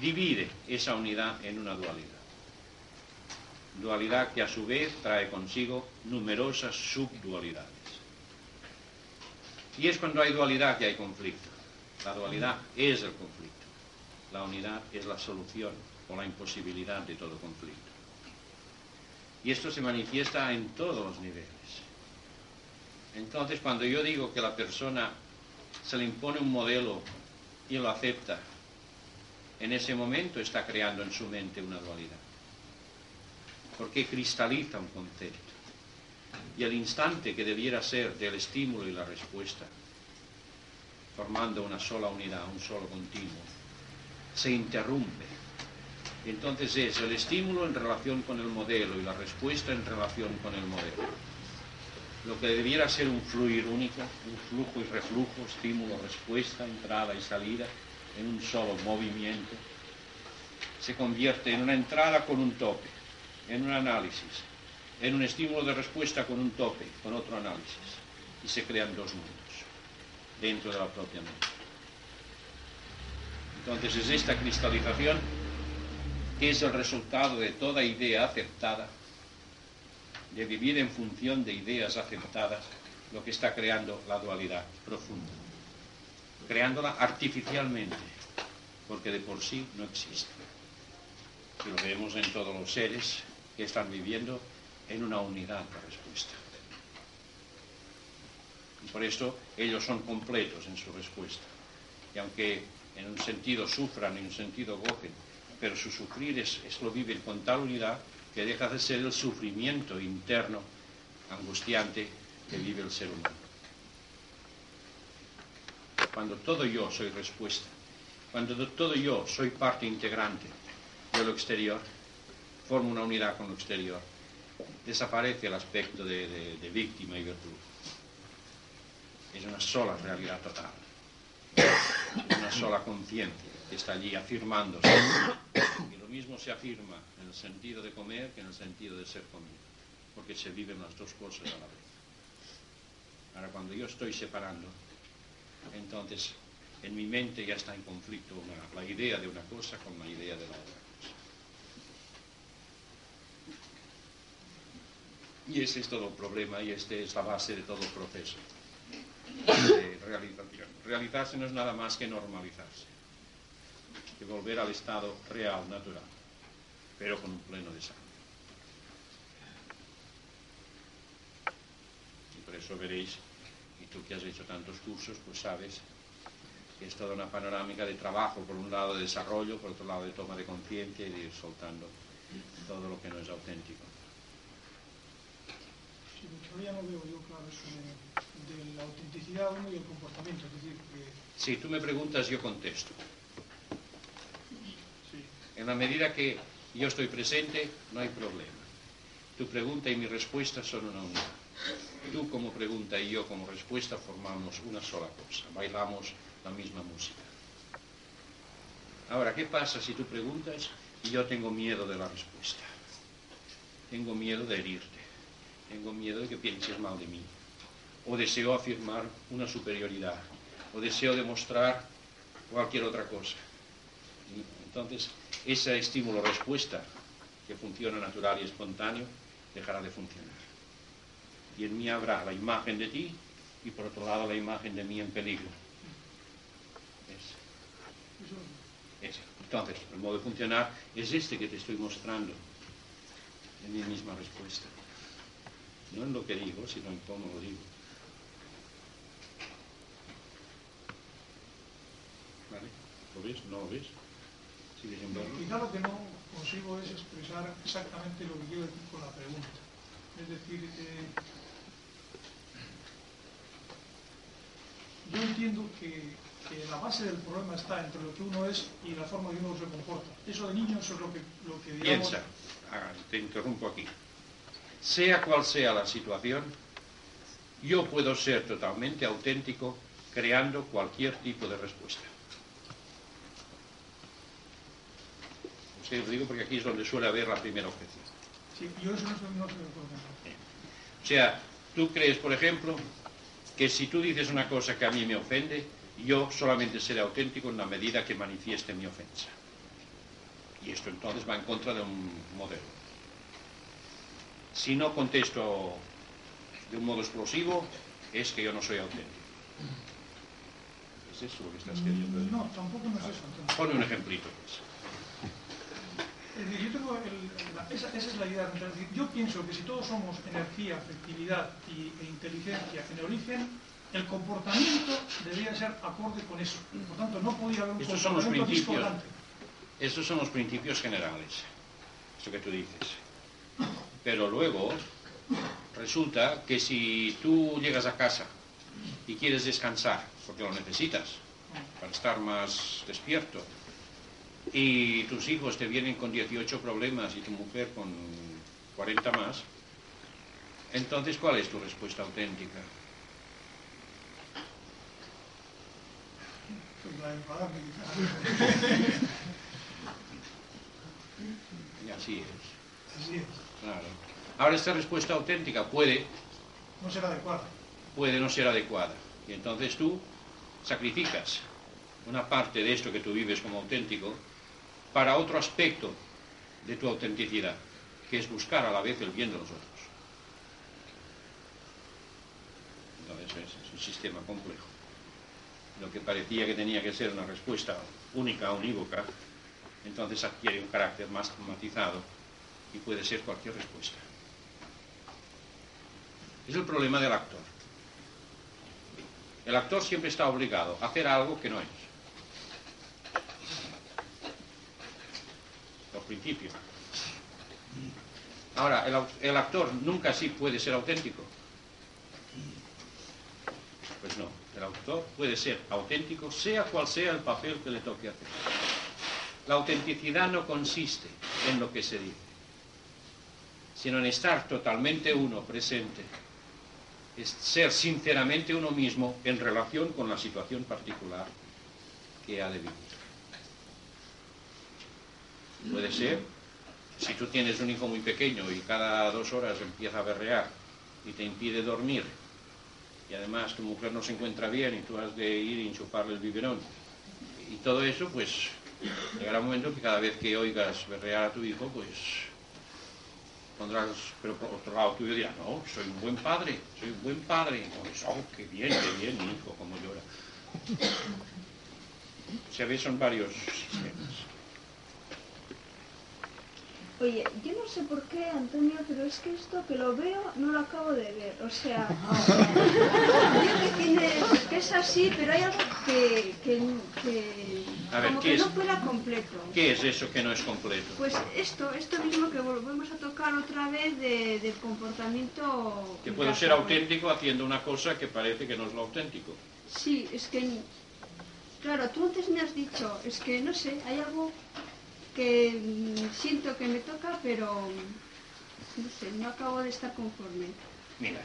divide esa unidad en una dualidad. Dualidad que a su vez trae consigo numerosas subdualidades. Y es cuando hay dualidad que hay conflicto. La dualidad es el conflicto. La unidad es la solución o la imposibilidad de todo conflicto. Y esto se manifiesta en todos los niveles. Entonces, cuando yo digo que la persona se le impone un modelo y lo acepta, en ese momento está creando en su mente una dualidad. porque cristaliza un concepto. Y el instante que debiera ser del estímulo y la respuesta, formando una sola unidad, un solo continuo, se interrumpe. Entonces es el estímulo en relación con el modelo y la respuesta en relación con el modelo. Lo que debiera ser un fluir único, un flujo y reflujo, estímulo, respuesta, entrada y salida, en un solo movimiento, se convierte en una entrada con un tope, en un análisis, en un estímulo de respuesta con un tope, con otro análisis, y se crean dos mundos dentro de la propia mente. Entonces es esta cristalización que es el resultado de toda idea aceptada, de vivir en función de ideas aceptadas, lo que está creando la dualidad profunda, creándola artificialmente, porque de por sí no existe. Lo vemos en todos los seres que están viviendo en una unidad de respuesta. Y por eso ellos son completos en su respuesta. Y aunque en un sentido sufran, en un sentido gocen, pero su sufrir es, es lo viven con tal unidad que deja de ser el sufrimiento interno, angustiante, que vive el ser humano. Cuando todo yo soy respuesta, cuando todo yo soy parte integrante de lo exterior, formo una unidad con lo exterior, desaparece el aspecto de, de- víctima y virtud. Es una sola realidad total, una sola conciencia que está allí afirmándose. Lo mismo se afirma en el sentido de comer que en el sentido de ser comido, porque se viven las dos cosas a la vez. Ahora, cuando yo estoy separando, entonces en mi mente ya está en conflicto la idea de una cosa con la idea de la otra cosa. Y ese es todo el problema y esta es la base de todo el proceso de realización. Realizarse no es nada más que normalizarse, que volver al estado real, natural, pero con un pleno desarrollo. Y por eso veréis, y tú que has hecho tantos cursos, pues sabes que es toda una panorámica de trabajo, por un lado de desarrollo, por otro lado de toma de conciencia y de ir soltando todo lo que no es auténtico. Sí, todavía no veo yo claro eso de, de la autenticidad uno y el comportamiento. Es decir, que Si tú me preguntas, yo contesto. En la medida que yo estoy presente, no hay problema. Tu pregunta y mi respuesta son una unidad. Tú como pregunta y yo como respuesta formamos una sola cosa. Bailamos la misma música. Ahora, ¿qué pasa si tú preguntas y yo tengo miedo de la respuesta? Tengo miedo de herirte. Tengo miedo de que pienses mal de mí. O deseo afirmar una superioridad. O deseo demostrar cualquier otra cosa. Entonces, ese estímulo-respuesta que funciona natural y espontáneo dejará de funcionar. Y en mí habrá la imagen de ti y por otro lado la imagen de mí en peligro. Eso Ese. Entonces, el modo de funcionar es este que te estoy mostrando en mi misma respuesta. No en lo que digo, sino en cómo lo digo. ¿Lo ves? ¿No lo ves? Quizá lo que no consigo es expresar exactamente lo que quiero decir con la pregunta. Es decir, eh, yo entiendo que, que la base del problema está entre lo que uno es y la forma que uno se comporta. Eso de niño eso es lo que, lo que digamos... Piensa, ah, te interrumpo aquí. Sea cual sea la situación, yo puedo ser totalmente auténtico creando cualquier tipo de respuesta. Sí, lo digo porque aquí es donde suele haber la primera objeción. Sí, yo eso no con eso. O sea, tú crees, por ejemplo, que si tú dices una cosa que a mí me ofende, yo solamente seré auténtico en la medida que manifieste mi ofensa. Y esto entonces va en contra de un modelo. Si no contesto de un modo explosivo, es que yo no soy auténtico. ¿Es eso lo que estás queriendo decir? No, tampoco no es eso. entonces. Pone un ejemplito, pues. Es decir, yo tengo el- la- esa, esa es la idea. Yo pienso que si todos somos energía, afectividad y, e inteligencia en el origen, el comportamiento debería ser acorde con eso. Por tanto, no podía haber un Estos son los comportamiento principios. discordante. Esos son los principios generales. Eso que tú dices. Pero luego resulta que si tú llegas a casa y quieres descansar, porque lo necesitas, para estar más despierto, y tus hijos te vienen con 18 problemas y tu mujer con 40 más, entonces ¿cuál es tu respuesta auténtica? Y así es. Así es. Claro. Ahora esta respuesta auténtica puede, No será adecuada. puede no ser adecuada. Y entonces tú sacrificas una parte de esto que tú vives como auténtico para otro aspecto de tu autenticidad, que es buscar a la vez el bien de los otros. Entonces es, es un sistema complejo. Lo que parecía que tenía que ser una respuesta única, unívoca, entonces adquiere un carácter más matizado y puede ser cualquier respuesta. Es el problema del actor. El actor siempre está obligado a hacer algo que no es. Principio. Ahora, el, actor nunca sí puede ser auténtico. Pues no, el autor puede ser auténtico sea cual sea el papel que le toque hacer. La autenticidad no consiste en lo que se dice, sino en estar totalmente uno presente, es ser sinceramente uno mismo en relación con la situación particular que ha de vivir. Puede ser, si tú tienes un hijo muy pequeño y cada dos horas empieza a berrear y te impide dormir, y además tu mujer no se encuentra bien y tú has de ir y enchufarle el biberón, y todo eso, pues llegará un momento que cada vez que oigas berrear a tu hijo, pues pondrás, pero por otro lado tú dirás, no, soy un buen padre, soy un buen padre. Pues, oh, qué bien, qué bien, mi hijo, cómo llora. Se ve, son varios sistemas. Oye, yo no sé por qué, Antonio, pero es que esto que lo veo no lo acabo de ver. O sea, veo que tienes, que es así, pero hay algo que, que, que A ver, como ¿qué que es? no fuera completo. ¿Qué es eso que no es completo? Pues esto, esto mismo que volvemos a tocar otra vez de- del comportamiento. Que puedo casa, ser auténtico haciendo una cosa que parece que no es lo auténtico. Sí, es que, claro, tú antes me has dicho, es que no sé, hay algo que mm, siento que me toca, pero no sé, no acabo de estar conforme. Mira,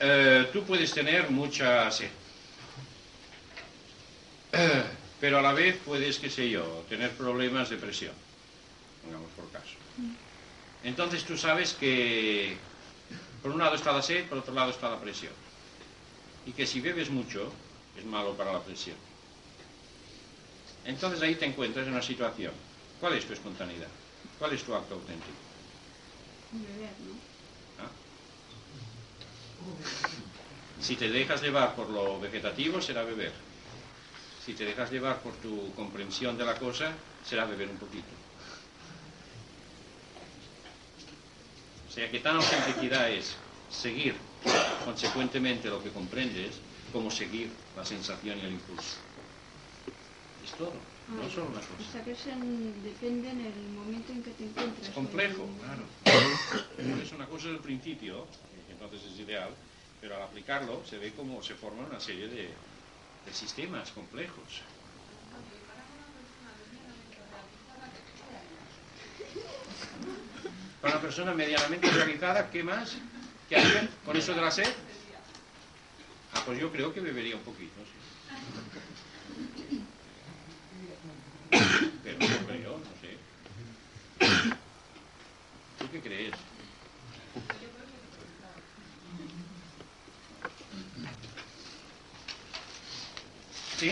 eh, tú puedes tener mucha sed, Eh, pero a la vez puedes, qué sé yo, tener problemas de presión, pongamos por caso. Entonces tú sabes que por un lado está la sed, por otro lado está la presión. Y que si bebes mucho es malo para la presión. Entonces ahí te encuentras en una situación. ¿Cuál es tu espontaneidad? ¿Cuál es tu acto auténtico? Beber, ¿no? ¿Ah? Si te dejas llevar por lo vegetativo, será beber. Si te dejas llevar por tu comprensión de la cosa, será beber un poquito. O sea que tan autenticidad es seguir consecuentemente lo que comprendes como seguir la sensación y el impulso. Es todo, no Ah, solo una O cosa. sea que es en- depende en el momento en que te encuentres. Es complejo, claro. Es una cosa del principio, entonces es ideal, pero al aplicarlo se ve cómo se forman una serie de, de sistemas complejos. Para una persona medianamente realizada, ¿qué más? ¿Qué hacer con eso de la sed? Ah, pues yo creo que bebería un poquito, sí. Pero no creo, no sé. ¿Tú qué crees? ¿Sí?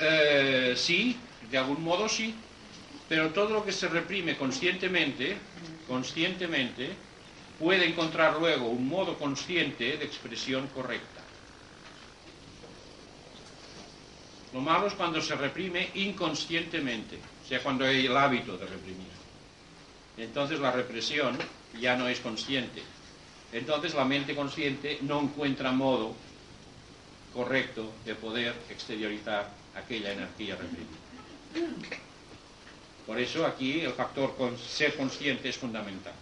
Eh, sí, de algún modo sí, pero todo lo que se reprime conscientemente, conscientemente, puede encontrar luego un modo consciente de expresión correcta. Lo malo es cuando se reprime inconscientemente, o sea, cuando hay el hábito de reprimir. Entonces la represión ya no es consciente, entonces la mente consciente no encuentra modo correcto de poder exteriorizar aquella energía reprimida. Por eso aquí el factor ser consciente es fundamental.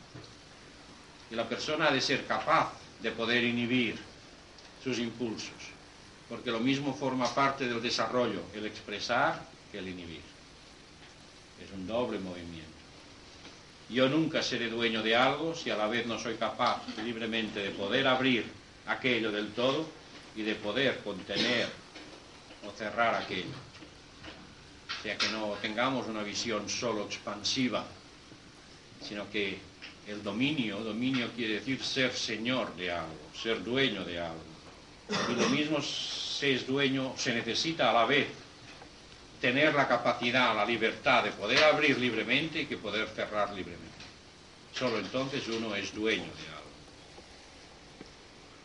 Y la persona ha de ser capaz de poder inhibir sus impulsos, porque lo mismo forma parte del desarrollo, el expresar que el inhibir. Es un doble movimiento. Yo nunca seré dueño de algo si a la vez no soy capaz libremente de poder abrir aquello del todo y de poder contener o cerrar aquello. O sea que no tengamos una visión solo expansiva, sino que el dominio, dominio quiere decir ser señor de algo, ser dueño de algo. Y lo mismo se es dueño, se necesita a la vez tener la capacidad, la libertad de poder abrir libremente y que poder cerrar libremente. Solo entonces uno es dueño de algo.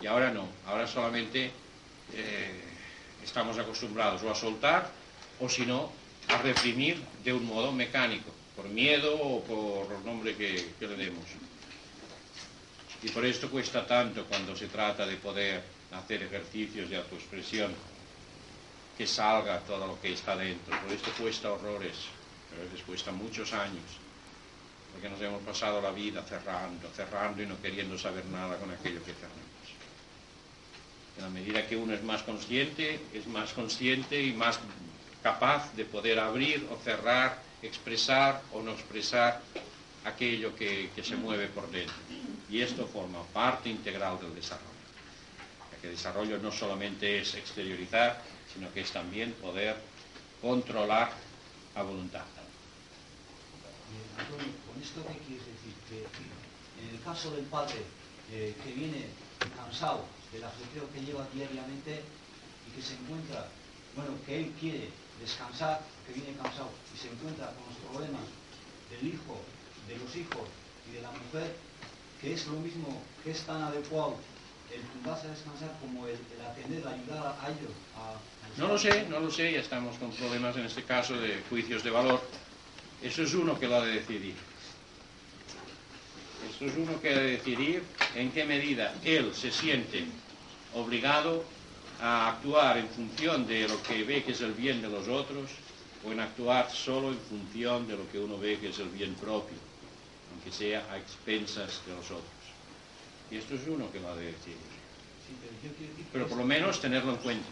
Y ahora no, ahora solamente eh, estamos acostumbrados o a soltar o si no a reprimir de un modo mecánico, por miedo o por nombre que, que le demos. Y por esto cuesta tanto cuando se trata de poder hacer ejercicios de autoexpresión que salga todo lo que está dentro. Por esto cuesta horrores, a veces cuesta muchos años, porque nos hemos pasado la vida cerrando, cerrando y no queriendo saber nada con aquello que cerramos. En la medida que uno es más consciente, es más consciente y más capaz de poder abrir o cerrar, expresar o no expresar aquello que, que se mueve por dentro. Y esto forma parte integral del desarrollo. Ya que el desarrollo no solamente es exteriorizar, sino que es también poder controlar a voluntad. Antonio, ¿con esto qué quieres decir? Que en el caso del padre eh, que viene cansado del ajetreo que lleva diariamente y que se encuentra, bueno, que él quiere descansar, que viene cansado y se encuentra con los problemas del hijo, de los hijos y de la mujer, que es lo mismo, que es tan adecuado el tumbarse a descansar como el, el atender, ayudar a ellos a, a No lo sé, no lo sé, ya estamos con problemas en este caso de juicios de valor. Eso es uno que lo ha de decidir. Eso es uno que ha de decidir en qué medida él se siente obligado a actuar en función de lo que ve que es el bien de los otros o en actuar solo en función de lo que uno ve que es el bien propio, aunque sea a expensas de los otros. Y esto es uno que lo ha de. Sí, pero decir Pero por lo menos tenerlo en cuenta.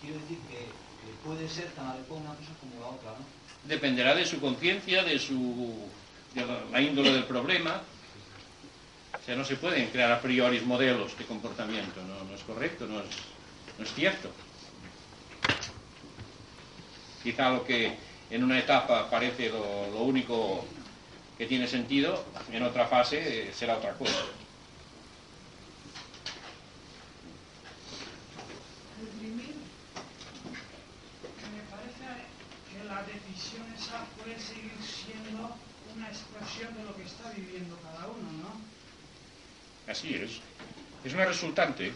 quiero decir que, que puede ser tan adecuada una cosa como la otra, ¿no? Dependerá de su conciencia, de su de la, la índole del problema. O sea, no se pueden crear a priori modelos de comportamiento, no, no es correcto, no es, no es cierto. Quizá lo que en una etapa parece lo, lo único que tiene sentido, en otra fase eh, será otra cosa. reprimir, me parece que la decisión esa puede seguir siendo una expresión de lo que está viviendo cada uno, ¿no? Así es. Es una resultante,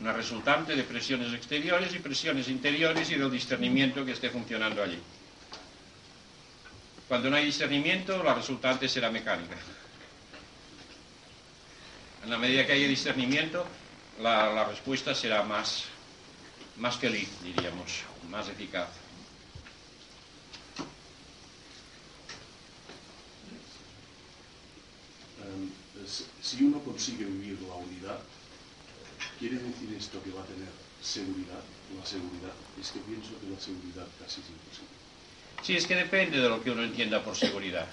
una resultante de presiones exteriores y presiones interiores y del discernimiento que esté funcionando allí. Cuando no hay discernimiento, la resultante será mecánica. En la medida que haya discernimiento, la, respuesta será más, más feliz, diríamos, más eficaz. Em, si uno consigue vivir la unidad, ¿quiere decir esto que va a tener seguridad? La seguridad, es que pienso que la seguridad casi es imposible. Sí, es que depende de lo que uno entienda por seguridad.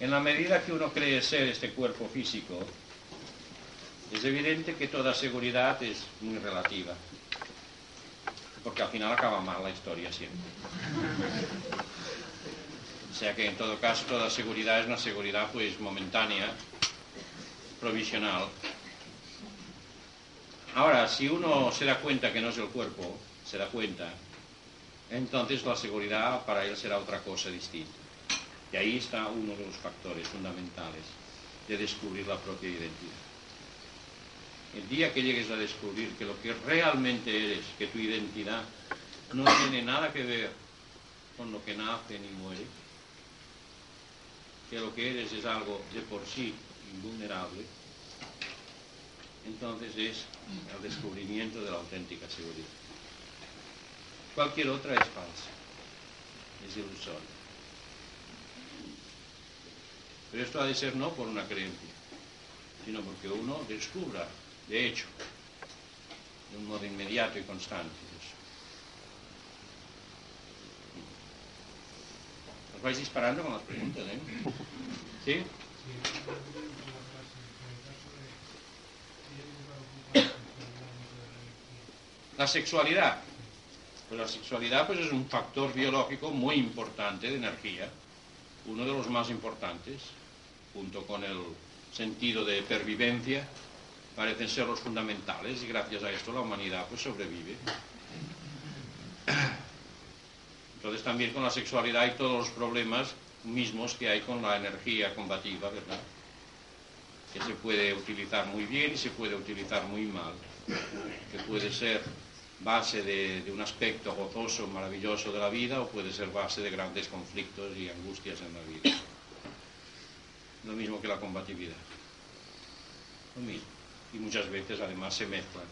En la medida que uno cree ser este cuerpo físico, es evidente que toda seguridad es muy relativa. Porque al final acaba mal la historia siempre. O sea que en todo caso toda seguridad es una seguridad pues momentánea, provisional. Ahora, si uno se da cuenta que no es el cuerpo, se da cuenta, entonces la seguridad para él será otra cosa distinta. Y ahí está uno de los factores fundamentales de descubrir la propia identidad. El día que llegues a descubrir que lo que realmente eres, que tu identidad no tiene nada que ver con lo que nace ni muere, que lo que eres es algo de por sí invulnerable, entonces es el descubrimiento de la auténtica seguridad. Cualquier otra es falsa, es ilusoria. Pero esto ha de ser no por una creencia, sino porque uno descubra, de hecho, de un modo inmediato y constante. eso. Os vais disparando con las preguntas, ¿eh? ¿Sí? La sexualidad. Pues la sexualidad pues, es un factor biológico muy importante de energía, uno de los más importantes, junto con el sentido de pervivencia, parecen ser los fundamentales y gracias a esto la humanidad pues sobrevive. Entonces también con la sexualidad hay todos los problemas mismos que hay con la energía combativa, ¿verdad? Que se puede utilizar muy bien y se puede utilizar muy mal, que puede ser base de, un aspecto gozoso, maravilloso de la vida o puede ser base de grandes conflictos y angustias en la vida. Lo mismo que la combatividad. Lo mismo. Y muchas veces además se mezclan.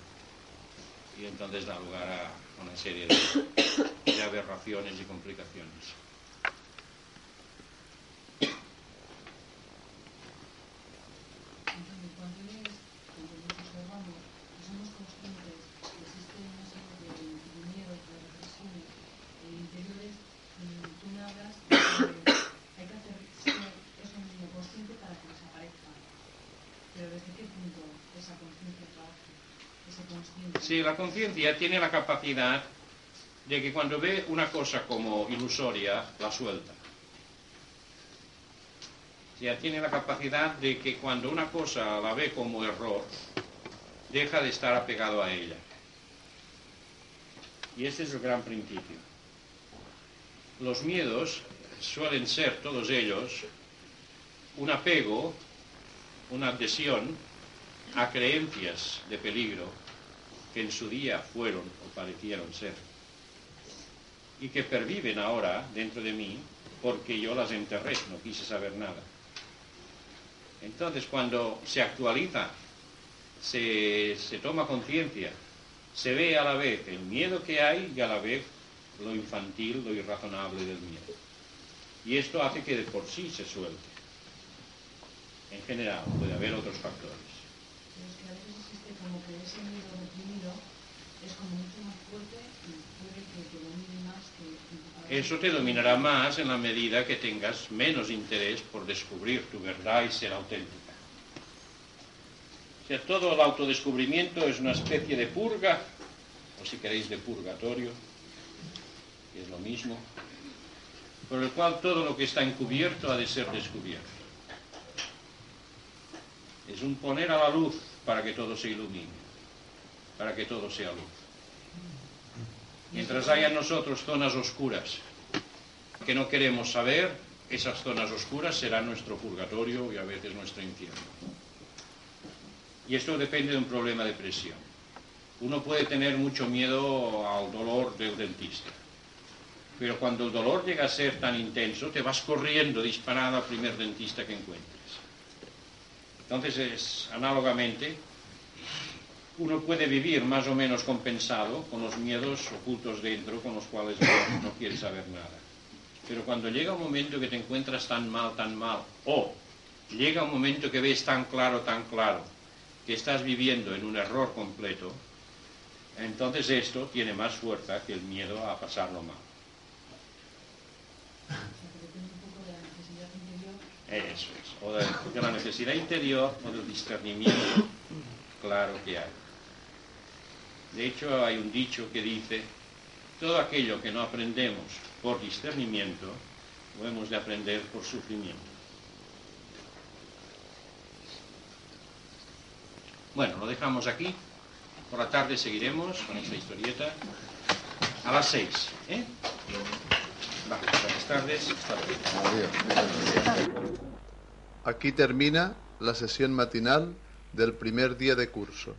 Y entonces da lugar a una serie de aberraciones y complicaciones. Entonces, cuando lees, cuando nos observamos, y somos conscientes que existe una serie de, de miedos, de represiones eh, interiores, mm, tú me hablas de que hay que hacer ser eso mismo consciente para que desaparezca. Pero ¿desde qué punto esa conciencia trabaja? Ese la conciencia tiene la capacidad de que cuando ve una cosa como ilusoria, la suelta. O sea, tiene la capacidad de que cuando una cosa la ve como error, deja de estar apegado a ella. Y este es el gran principio. Los miedos suelen ser, todos ellos, un apego, una adhesión a creencias de peligro que en su día fueron o parecieron ser y que perviven ahora dentro de mí porque yo las enterré, no quise saber nada. Entonces, cuando se actualiza, se, se toma conciencia, se ve a la vez el miedo que hay y a la vez lo infantil, lo irrazonable del miedo. Y esto hace que de por sí se suelte. En general, puede haber otros factores. Es como mucho más fuerte y puede que te domine más que... Eso te dominará más en la medida que tengas menos interés por descubrir tu verdad y ser auténtica. O sea, todo el autodescubrimiento es una especie de purga, o si queréis de purgatorio, que es lo mismo, por el cual todo lo que está encubierto ha de ser descubierto. Es un poner a la luz para que todo se ilumine, para que todo sea luz. Mientras haya en nosotros zonas oscuras que no queremos saber, esas zonas oscuras serán nuestro purgatorio y a veces nuestro infierno. Y esto depende de un problema de presión. Uno puede tener mucho miedo al dolor del dentista, pero cuando el dolor llega a ser tan intenso, te vas corriendo disparado al primer dentista que encuentres. Entonces, es, análogamente, uno puede vivir más o menos compensado con los miedos ocultos dentro con los cuales no, quiere saber nada. Pero cuando llega un momento que te encuentras tan mal, tan mal, o llega un momento que ves tan claro, tan claro, que estás viviendo en un error completo, entonces esto tiene más fuerza que el miedo a pasarlo mal. Eso es. O de la necesidad interior o del discernimiento claro que hay. De hecho, hay un dicho que dice, todo aquello que no aprendemos por discernimiento, lo hemos de aprender por sufrimiento. Bueno, lo dejamos aquí. Por la tarde seguiremos con esta historieta. A las seis. ¿eh? Buenas tardes. Aquí termina la sesión matinal del primer día de curso.